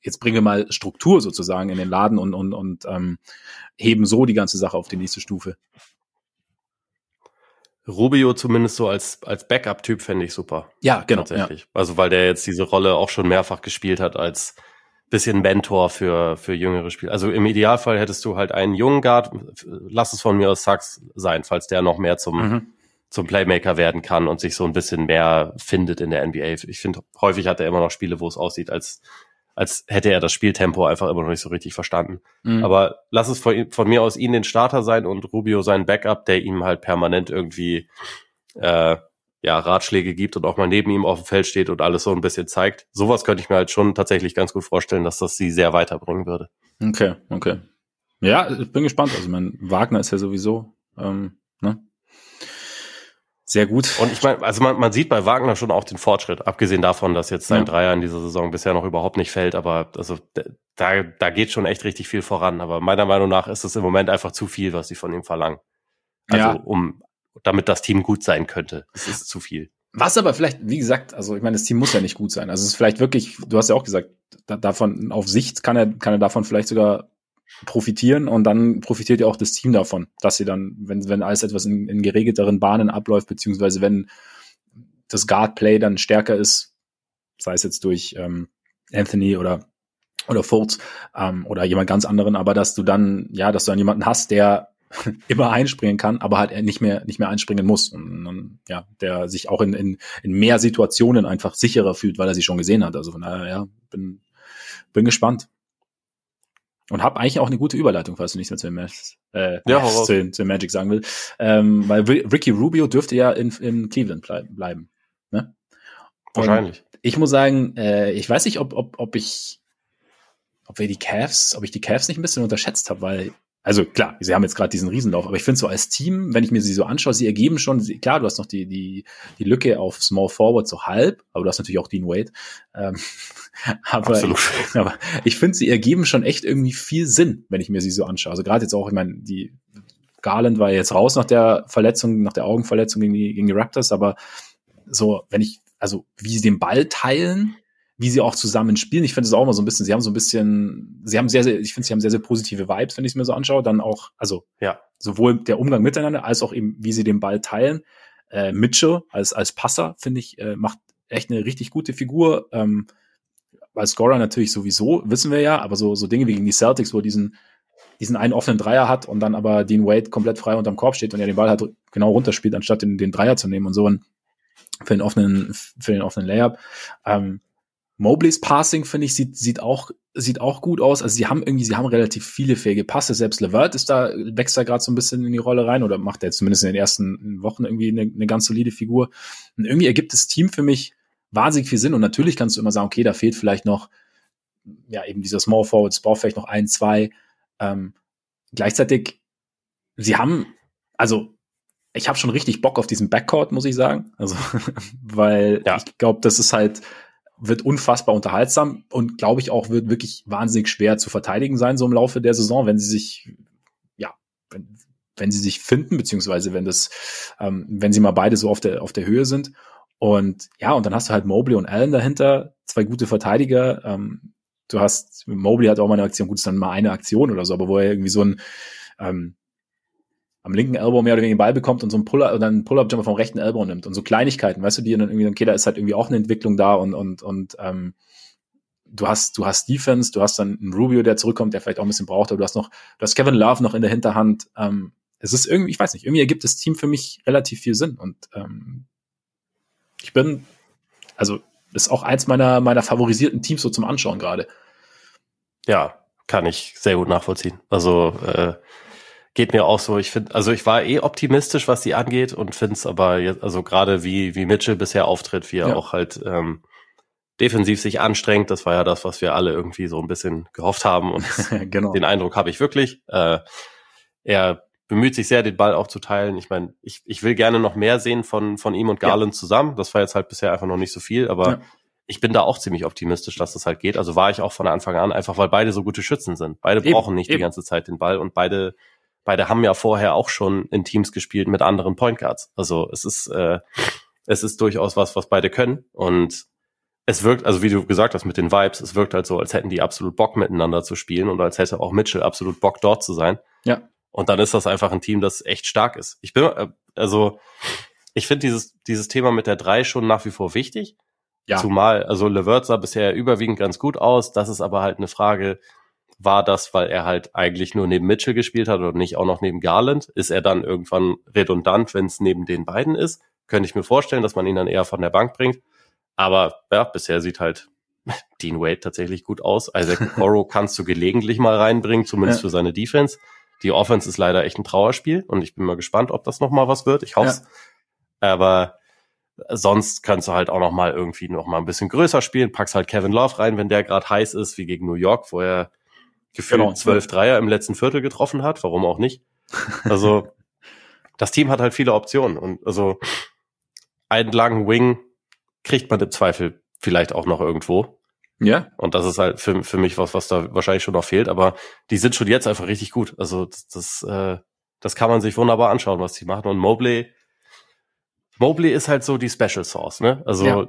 jetzt bringen wir mal Struktur sozusagen in den Laden und, und, und ähm, heben so die ganze Sache auf die nächste Stufe? Rubio zumindest so als, als Backup-Typ fände ich super. Ja, genau. Tatsächlich. Ja. Also weil der jetzt diese Rolle auch schon mehrfach gespielt hat als bisschen Mentor für, für jüngere Spieler. Also im Idealfall hättest du halt einen jungen Guard, lass es von mir aus Sachs sein, falls der noch mehr zum, mhm. zum Playmaker werden kann und sich so ein bisschen mehr findet in der NBA. Ich finde, häufig hat er immer noch Spiele, wo es aussieht, als als hätte er das Spieltempo einfach immer noch nicht so richtig verstanden. Mhm. Aber lass es von, von, mir aus ihn den Starter sein und Rubio sein Backup, der ihm halt permanent irgendwie äh, ja, Ratschläge gibt und auch mal neben ihm auf dem Feld steht und alles so ein bisschen zeigt. Sowas könnte ich mir halt schon tatsächlich ganz gut vorstellen, dass das sie sehr weiterbringen würde. Okay, okay. Ja, ich bin gespannt. Also mein Wagner ist ja sowieso ähm? Sehr gut. Und ich meine, also man, man sieht bei Wagner schon auch den Fortschritt, abgesehen davon, dass jetzt sein ja. Dreier in dieser Saison bisher noch überhaupt nicht fällt, aber also da, da geht schon echt richtig viel voran. Aber meiner Meinung nach ist es im Moment einfach zu viel, was sie von ihm verlangen. Also ja. um, damit das Team gut sein könnte. Es ist zu viel. Was aber vielleicht, wie gesagt, also ich meine, das Team muss ja nicht gut sein. Also es ist vielleicht wirklich, du hast ja auch gesagt, da, davon auf Sicht kann er, kann er davon vielleicht sogar profitieren und dann profitiert ja auch das Team davon, dass sie dann, wenn, wenn alles etwas in, in geregelteren Bahnen abläuft, beziehungsweise wenn das Guard-Play dann stärker ist, sei es jetzt durch ähm, Anthony oder oder Fultz ähm, oder jemand ganz anderen, aber dass du dann, ja, dass du dann jemanden hast, der immer einspringen kann, aber halt nicht mehr nicht mehr einspringen muss und, und ja, der sich auch in, in, in mehr Situationen einfach sicherer fühlt, weil er sie schon gesehen hat. Also von daher, ja, bin bin gespannt. Und habe eigentlich auch eine gute Überleitung, falls du nichts mehr zu Mavs, äh, ja, zu, zu Magic sagen will. Ähm, weil Ricky Rubio dürfte ja in, in Cleveland bleiben. Ne? Wahrscheinlich. ich muss sagen, äh, ich weiß nicht, ob, ob, ob ich, ob wir die Cavs, ob ich die Cavs nicht ein bisschen unterschätzt habe, weil also klar, sie haben jetzt gerade diesen Riesenlauf, aber ich finde so als Team, wenn ich mir sie so anschaue, sie ergeben schon, sie, klar, du hast noch die, die, die Lücke auf Small Forward so halb, aber du hast natürlich auch Dean Wade. Ähm, aber, Absolut. Ich, aber ich finde, sie ergeben schon echt irgendwie viel Sinn, wenn ich mir sie so anschaue. Also gerade jetzt auch, ich meine, die Garland war jetzt raus nach der Verletzung, nach der Augenverletzung gegen die, gegen die Raptors, aber so, wenn ich, also wie sie den Ball teilen, wie sie auch zusammen spielen. Ich finde es auch immer so ein bisschen, sie haben so ein bisschen, sie haben sehr, sehr, ich finde, sie haben sehr, sehr positive Vibes, wenn ich es mir so anschaue. Dann auch, also ja. sowohl der Umgang miteinander als auch eben, wie sie den Ball teilen. Äh, Mitchell als, als Passer, finde ich, äh, macht echt eine richtig gute Figur. Ähm, als Scorer natürlich sowieso, wissen wir ja, aber so, so Dinge wie gegen die Celtics, wo er diesen, diesen einen offenen Dreier hat und dann aber Dean Wade komplett frei unterm Korb steht und er den Ball halt genau runterspielt, anstatt den, den Dreier zu nehmen und so ein, für den offenen, für den offenen Layup. Ähm, Mobleys Passing, finde ich, sieht, sieht auch, sieht auch gut aus. Also sie haben irgendwie, sie haben relativ viele fähige Passe. Selbst Levert ist da, wächst da gerade so ein bisschen in die Rolle rein oder macht er zumindest in den ersten Wochen irgendwie eine, eine ganz solide Figur. Und irgendwie ergibt das Team für mich wahnsinnig viel Sinn. Und natürlich kannst du immer sagen, okay, da fehlt vielleicht noch, ja, eben dieser Small Forwards, braucht vielleicht noch ein, zwei. Ähm, gleichzeitig sie haben, also ich habe schon richtig Bock auf diesen Backcourt, muss ich sagen. Also, weil ja. ich glaube, das ist halt, wird unfassbar unterhaltsam und glaube ich auch, wird wirklich wahnsinnig schwer zu verteidigen sein, so im Laufe der Saison, wenn sie sich, ja, wenn, wenn sie sich finden, beziehungsweise wenn das, ähm, wenn sie mal beide so auf der, auf der Höhe sind. Und ja, und dann hast du halt Mobley und Allen dahinter, zwei gute Verteidiger. Ähm, du hast, Mobley hat auch mal eine Aktion, gut, ist dann mal eine Aktion oder so, aber wo er irgendwie so ein, ähm, am linken Elbow mehr oder weniger den Ball bekommt und so einen Pull-up oder einen Pull-up-Jumper vom rechten Elbow nimmt und so Kleinigkeiten, weißt du, die dann irgendwie, okay, da ist halt irgendwie auch eine Entwicklung da und und und ähm, du hast du hast Defense, du hast dann einen Rubio, der zurückkommt, der vielleicht auch ein bisschen braucht, aber du hast noch, du hast Kevin Love noch in der Hinterhand. Ähm, es ist irgendwie, ich weiß nicht, irgendwie ergibt das Team für mich relativ viel Sinn und ähm, ich bin, also ist auch eins meiner meiner favorisierten Teams so zum Anschauen gerade. Ja, kann ich sehr gut nachvollziehen. Also äh, geht mir auch so. Ich finde, also ich war eh optimistisch, was die angeht und finde es aber jetzt, also gerade wie, wie Mitchell bisher auftritt, wie er ja. auch halt ähm, defensiv sich anstrengt, das war ja das, was wir alle irgendwie so ein bisschen gehofft haben und genau. den Eindruck habe ich wirklich. Äh, er bemüht sich sehr, den Ball auch zu teilen. Ich meine, ich, ich will gerne noch mehr sehen von, von ihm und Garland ja. zusammen. Das war jetzt halt bisher einfach noch nicht so viel, aber ja. ich bin da auch ziemlich optimistisch, dass das halt geht. Also war ich auch von Anfang an, einfach weil beide so gute Schützen sind. Beide eben, brauchen nicht eben. die ganze Zeit den Ball und beide beide haben ja vorher auch schon in Teams gespielt mit anderen Point Guards. Also es ist, äh, es ist durchaus was, was beide können. Und es wirkt, also wie du gesagt hast mit den Vibes, es wirkt halt so, als hätten die absolut Bock miteinander zu spielen und als hätte auch Mitchell absolut Bock dort zu sein. Ja. Und dann ist das einfach ein Team, das echt stark ist. Ich bin, äh, also ich finde dieses, dieses Thema mit der drei schon nach wie vor wichtig. Ja. Zumal, also Levert sah bisher überwiegend ganz gut aus. Das ist aber halt eine Frage, war das, weil er halt eigentlich nur neben Mitchell gespielt hat und nicht auch noch neben Garland? Ist er dann irgendwann redundant, wenn es neben den beiden ist? Könnte ich mir vorstellen, dass man ihn dann eher von der Bank bringt. Aber ja, bisher sieht halt Dean Wade tatsächlich gut aus. Isaac Oro kannst du gelegentlich mal reinbringen, zumindest ja. für seine Defense. Die Offense ist leider echt ein Trauerspiel und ich bin mal gespannt, ob das noch mal was wird. Ich hoffe ja. Aber sonst kannst du halt auch noch mal irgendwie noch mal ein bisschen größer spielen. Packst halt Kevin Love rein, wenn der gerade heiß ist, wie gegen New York, wo er gefühlt genau. zwölf Dreier im letzten Viertel getroffen hat. Warum auch nicht? Also das Team hat halt viele Optionen und also einen langen Wing kriegt man im Zweifel vielleicht auch noch irgendwo. Ja. Und das ist halt für, für mich was, was da wahrscheinlich schon noch fehlt. Aber die sind schon jetzt einfach richtig gut. Also das, das, äh, das kann man sich wunderbar anschauen, was die machen. Und Mobley, Mobley ist halt so die Special Source, ne? Also ja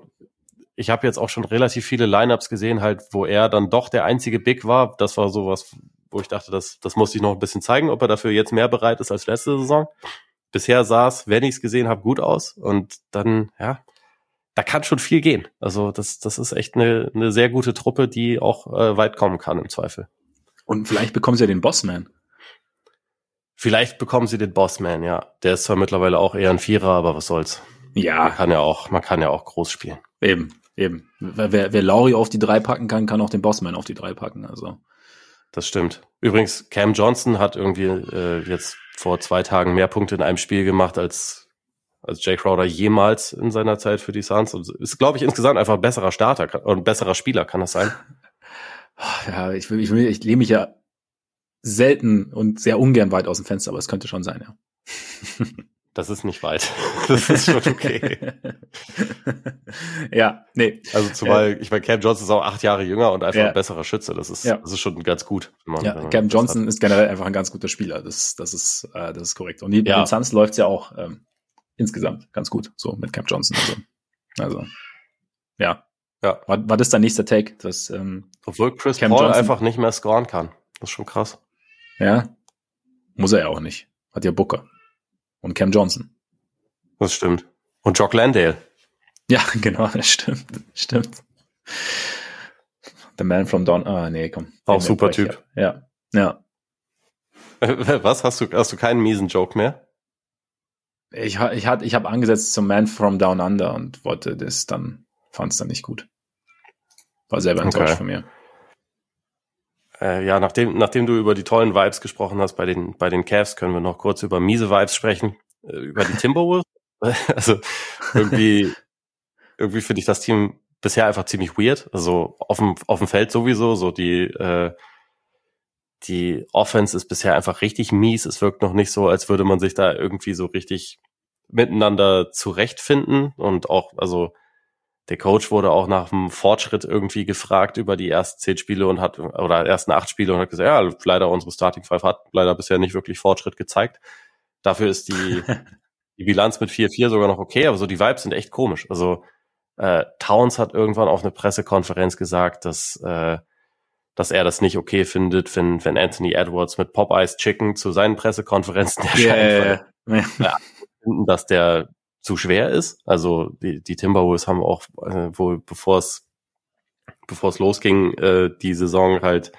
ich habe jetzt auch schon relativ viele Lineups gesehen, halt, wo er dann doch der einzige Big war. Das war sowas, wo ich dachte, das, das muss ich noch ein bisschen zeigen, ob er dafür jetzt mehr bereit ist als letzte Saison. Bisher sah es, wenn ich es gesehen habe, gut aus. Und dann, ja, da kann schon viel gehen. Also das, das ist echt eine, eine sehr gute Truppe, die auch äh, weit kommen kann im Zweifel. Und vielleicht bekommen sie ja den Bossman. Vielleicht bekommen sie den Bossman, ja. Der ist zwar mittlerweile auch eher ein Vierer, aber was soll's. Ja. Man kann ja auch, man kann ja auch groß spielen. Eben. Eben. Wer, wer Laurie auf die drei packen kann, kann auch den Bossman auf die drei packen. Also. Das stimmt. Übrigens, Cam Johnson hat irgendwie äh, jetzt vor zwei Tagen mehr Punkte in einem Spiel gemacht als, als Jay Crowder jemals in seiner Zeit für die Suns. Und ist, glaube ich, insgesamt einfach ein besserer Starter und besserer Spieler, kann das sein? Ja, ich will, ich will, ich lehne mich ja selten und sehr ungern weit aus dem Fenster, aber es könnte schon sein, ja. Das ist nicht weit. Das ist schon okay. ja, nee. Also zumal, ich meine, Cam Johnson ist auch acht Jahre jünger und einfach ja. ein besserer Schütze. Das ist, ja. das ist schon ganz gut. Man, ja, Cam Johnson hat. ist generell einfach ein ganz guter Spieler. Das, das ist, äh, das ist korrekt. Und die, ja. Suns läuft ja auch ähm, insgesamt ganz gut, so mit Cam Johnson. Also, also ja. Ja. War, war das dein nächster Take? Dass, ähm, Obwohl Chris Cam Paul Johnson, einfach nicht mehr scoren kann. Das ist schon krass. Ja. Muss er ja auch nicht. Hat ja Booker und Cam Johnson. Das stimmt. Und Jock Landale. Ja, genau, das stimmt. Stimmt. The Man from Dawn. Ah, nee, komm. Auch super Typ. Ja. Ja. Was? Hast du, hast du keinen miesen Joke mehr? Ich, ich, hat, ich habe angesetzt zum Man from Down Under und wollte das dann, fand es dann nicht gut. War selber enttäuscht okay. von mir. Äh, ja, nachdem, nachdem du über die tollen Vibes gesprochen hast bei den, bei den Cavs, können wir noch kurz über miese Vibes sprechen. Äh, über die Timberwolves. also irgendwie, irgendwie finde ich das Team bisher einfach ziemlich weird. Also auf dem, auf dem Feld sowieso, so die, äh, die Offense ist bisher einfach richtig mies. Es wirkt noch nicht so, als würde man sich da irgendwie so richtig miteinander zurechtfinden und auch, also der Coach wurde auch nach dem Fortschritt irgendwie gefragt über die ersten zehn Spiele und hat, oder ersten acht Spiele und hat gesagt, ja, leider unsere Starting Five hat leider bisher nicht wirklich Fortschritt gezeigt. Dafür ist die, die Bilanz mit 4-4 sogar noch okay, aber so die Vibes sind echt komisch. Also äh, Towns hat irgendwann auf eine Pressekonferenz gesagt, dass, äh, dass er das nicht okay findet, wenn, wenn Anthony Edwards mit Popeyes Chicken zu seinen Pressekonferenzen erscheint. Yeah, yeah. finden, dass der zu schwer ist. Also die, die Timberwolves haben auch äh, wohl, bevor es bevor es losging, äh, die Saison halt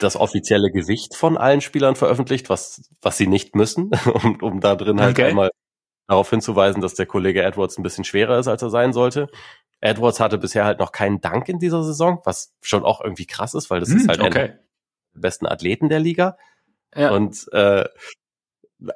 das offizielle Gewicht von allen Spielern veröffentlicht, was was sie nicht müssen, um, um da drin halt okay. einmal darauf hinzuweisen, dass der Kollege Edwards ein bisschen schwerer ist, als er sein sollte. Edwards hatte bisher halt noch keinen Dank in dieser Saison, was schon auch irgendwie krass ist, weil das hm, ist halt okay. einer der besten Athleten der Liga. Ja. Und äh,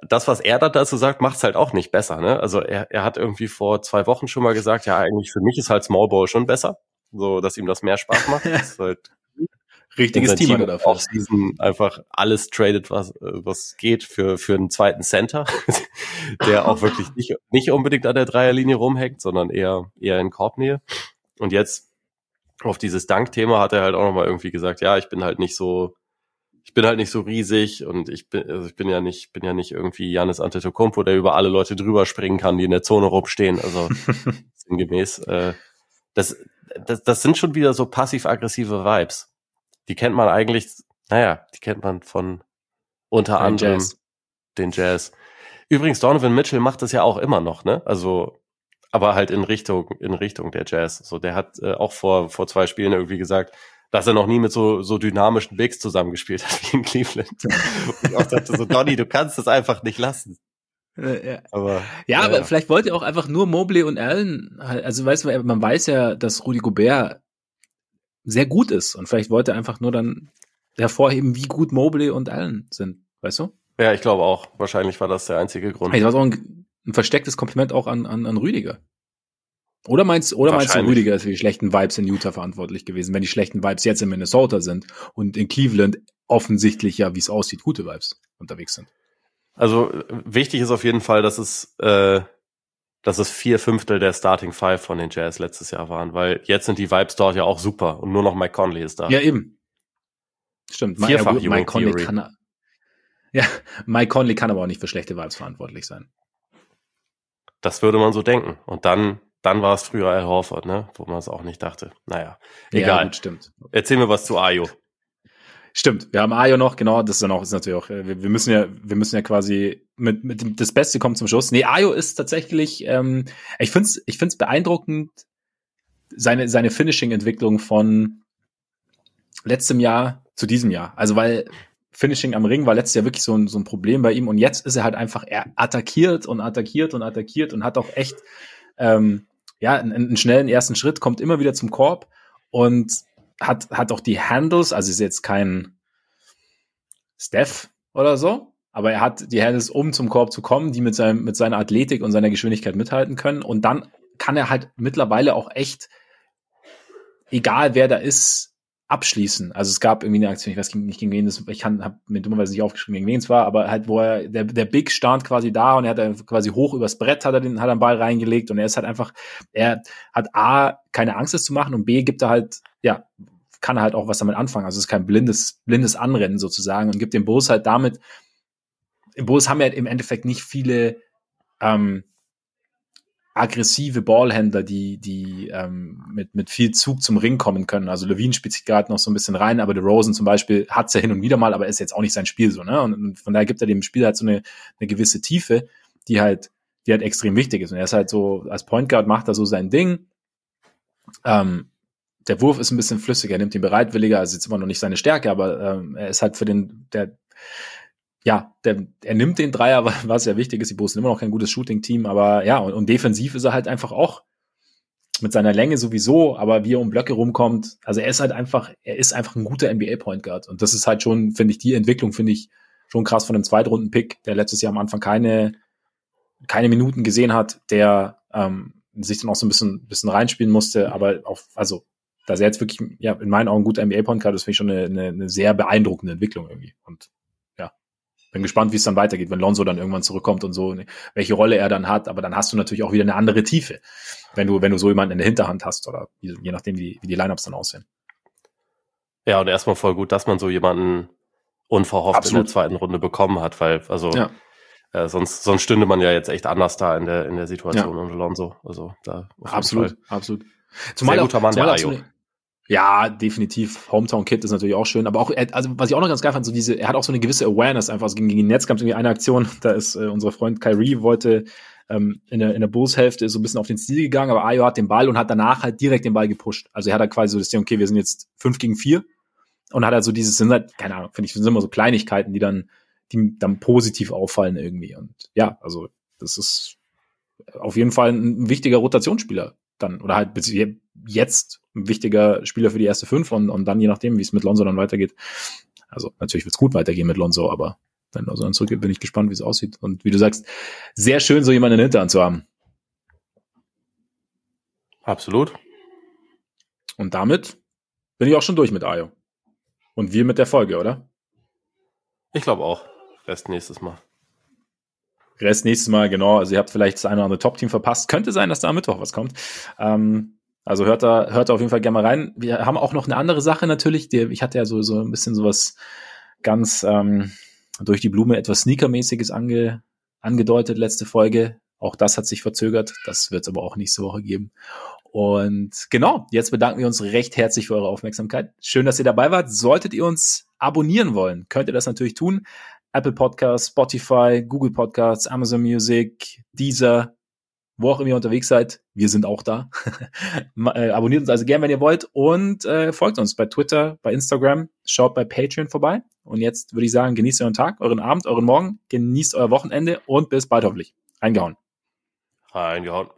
das, was er da dazu sagt, macht es halt auch nicht besser. Ne? Also er, er hat irgendwie vor zwei Wochen schon mal gesagt, ja, eigentlich für mich ist halt Small Ball schon besser, so dass ihm das mehr Spaß macht. das ist halt Richtiges Team, Team dafür. Season einfach alles tradet, was, was geht für, für einen zweiten Center, der auch wirklich nicht, nicht unbedingt an der Dreierlinie rumhängt, sondern eher, eher in Korbnähe. Und jetzt auf dieses Dank-Thema hat er halt auch nochmal irgendwie gesagt, ja, ich bin halt nicht so, ich bin halt nicht so riesig und ich bin, also ich bin ja nicht, bin ja nicht irgendwie Janis Antetokounmpo, der über alle Leute drüber springen kann, die in der Zone rumstehen. Also sinngemäß. Äh, das, das, das sind schon wieder so passiv-aggressive Vibes. Die kennt man eigentlich, naja, die kennt man von unter den anderem Jazz. den Jazz. Übrigens, Donovan Mitchell macht das ja auch immer noch, ne? Also, aber halt in Richtung, in Richtung der Jazz. So, der hat äh, auch vor, vor zwei Spielen irgendwie gesagt, dass er noch nie mit so, so dynamischen Bigs zusammengespielt hat wie in Cleveland. Und ich auch dachte so, Donny, du kannst das einfach nicht lassen. Äh, ja, aber, ja, aber vielleicht wollte er auch einfach nur Mobley und Allen, also weißt du, man weiß ja, dass Rudy Gobert sehr gut ist und vielleicht wollte er einfach nur dann hervorheben, wie gut Mobley und Allen sind, weißt du? Ja, ich glaube auch. Wahrscheinlich war das der einzige Grund. Das war so ein, ein verstecktes Kompliment auch an, an, an Rüdiger. Oder meinst, oder meinst du, Rüdiger ist für die schlechten Vibes in Utah verantwortlich gewesen, wenn die schlechten Vibes jetzt in Minnesota sind und in Cleveland offensichtlich ja, wie es aussieht, gute Vibes unterwegs sind? Also wichtig ist auf jeden Fall, dass es, äh, dass es vier Fünftel der Starting Five von den Jazz letztes Jahr waren, weil jetzt sind die Vibes dort ja auch super und nur noch Mike Conley ist da. Ja, eben. Stimmt. Vierfach Mike, Mike Conley kann, ja, Mike Conley kann aber auch nicht für schlechte Vibes verantwortlich sein. Das würde man so denken. Und dann dann war es früher Al Horford, ne? wo man es auch nicht dachte. Naja, egal. Ja, gut, stimmt. Erzähl mir was zu Ayo. Stimmt, wir haben Ayo noch, genau, das ist dann auch, ist natürlich auch, wir, wir müssen ja, wir müssen ja quasi mit, mit das Beste kommt zum Schluss. Nee, Ayo ist tatsächlich, ähm, ich find's, ich find's beeindruckend, seine, seine Finishing-Entwicklung von letztem Jahr zu diesem Jahr. Also weil Finishing am Ring war letztes Jahr wirklich so ein, so ein Problem bei ihm und jetzt ist er halt einfach, er attackiert und attackiert und attackiert und hat auch echt ähm, ja, einen, einen schnellen ersten Schritt, kommt immer wieder zum Korb und hat, hat auch die Handles, also ist jetzt kein Steph oder so, aber er hat die Handles, um zum Korb zu kommen, die mit, seinem, mit seiner Athletik und seiner Geschwindigkeit mithalten können. Und dann kann er halt mittlerweile auch echt, egal wer da ist, abschließen. Also es gab irgendwie eine Aktion, ich weiß nicht gegen wen das, ich kann, habe mir dummerweise nicht aufgeschrieben, gegen wen es war, aber halt, wo er, der, der Big stand quasi da und er hat quasi hoch übers Brett hat er den, hat er den Ball reingelegt und er ist halt einfach, er hat A, keine Angst es zu machen und B, gibt er halt, ja, kann er halt auch was damit anfangen. Also es ist kein blindes, blindes Anrennen sozusagen und gibt dem Bulls halt damit, im Bulls haben ja im Endeffekt nicht viele, ähm, aggressive Ballhändler, die, die ähm, mit, mit viel Zug zum Ring kommen können. Also Levine spielt sich gerade noch so ein bisschen rein, aber der Rosen zum Beispiel hat's ja hin und wieder mal, aber ist jetzt auch nicht sein Spiel so, ne? Und, und von daher gibt er dem Spiel halt so eine, eine gewisse Tiefe, die halt, die halt extrem wichtig ist. Und er ist halt so, als Point Guard macht er so sein Ding. Ähm, der Wurf ist ein bisschen flüssiger, er nimmt ihn bereitwilliger, also jetzt immer noch nicht seine Stärke, aber ähm, er ist halt für den, der ja, der, er nimmt den Dreier, was ja wichtig ist. Die Bulls sind immer noch kein gutes Shooting-Team, aber ja, und, und defensiv ist er halt einfach auch mit seiner Länge sowieso, aber wie er um Blöcke rumkommt, also er ist halt einfach, er ist einfach ein guter NBA-Point Guard. Und das ist halt schon, finde ich, die Entwicklung finde ich schon krass von einem Zweitrunden-Pick, der letztes Jahr am Anfang keine, keine Minuten gesehen hat, der ähm, sich dann auch so ein bisschen, bisschen reinspielen musste, aber auch, also dass er jetzt wirklich, ja, in meinen Augen guter NBA-Point hat, das finde ich schon eine, eine, eine sehr beeindruckende Entwicklung irgendwie. Und bin gespannt, wie es dann weitergeht, wenn Lonzo dann irgendwann zurückkommt und so, welche Rolle er dann hat. Aber dann hast du natürlich auch wieder eine andere Tiefe, wenn du, wenn du so jemanden in der Hinterhand hast oder je nachdem, wie, wie die Lineups dann aussehen. Ja, und erstmal voll gut, dass man so jemanden unverhofft Absolut. in der zweiten Runde bekommen hat, weil, also, ja. äh, sonst, sonst stünde man ja jetzt echt anders da in der, in der Situation ja. und Alonso. Also, da. Absolut, absolut. Zumal Sehr guter Mann, der Ayo. Ja, definitiv. Hometown Kid ist natürlich auch schön. Aber auch, also was ich auch noch ganz geil fand, so diese, er hat auch so eine gewisse Awareness einfach. Also gegen, gegen Netz gab es irgendwie eine Aktion, da ist äh, unser Freund Kyrie wollte ähm, in der, in der Bulls-Hälfte so ein bisschen auf den Stil gegangen, aber Ayo hat den Ball und hat danach halt direkt den Ball gepusht. Also er hat halt quasi so das Ding, okay, wir sind jetzt fünf gegen vier und hat halt so dieses, sind halt, keine Ahnung, finde ich, sind immer so Kleinigkeiten, die dann, die dann positiv auffallen irgendwie. Und ja, also das ist auf jeden Fall ein wichtiger Rotationsspieler dann, oder halt jetzt ein wichtiger Spieler für die erste fünf und, und dann je nachdem, wie es mit Lonzo dann weitergeht. Also natürlich wird es gut weitergehen mit Lonzo, aber wenn Lonzo dann zurückgeht, bin ich gespannt, wie es aussieht. Und wie du sagst, sehr schön, so jemanden in der Hinterhand zu haben. Absolut. Und damit bin ich auch schon durch mit Ayo. Und wir mit der Folge, oder? Ich glaube auch. Rest nächstes Mal. Rest nächstes Mal, genau. Also ihr habt vielleicht das eine oder andere Top-Team verpasst. Könnte sein, dass da am Mittwoch was kommt. Ähm, also hört da, hört da auf jeden Fall gerne mal rein. Wir haben auch noch eine andere Sache natürlich. Die, ich hatte ja so, so ein bisschen sowas ganz ähm, durch die Blume etwas Sneaker-mäßiges ange, angedeutet letzte Folge. Auch das hat sich verzögert. Das wird es aber auch nächste Woche geben. Und genau, jetzt bedanken wir uns recht herzlich für eure Aufmerksamkeit. Schön, dass ihr dabei wart. Solltet ihr uns abonnieren wollen, könnt ihr das natürlich tun. Apple Podcasts, Spotify, Google Podcasts, Amazon Music, Deezer, wo auch immer ihr unterwegs seid, wir sind auch da. äh, abonniert uns also gern, wenn ihr wollt und äh, folgt uns bei Twitter, bei Instagram, schaut bei Patreon vorbei. Und jetzt würde ich sagen, genießt euren Tag, euren Abend, euren Morgen, genießt euer Wochenende und bis bald hoffentlich. Eingehauen. Eingehauen.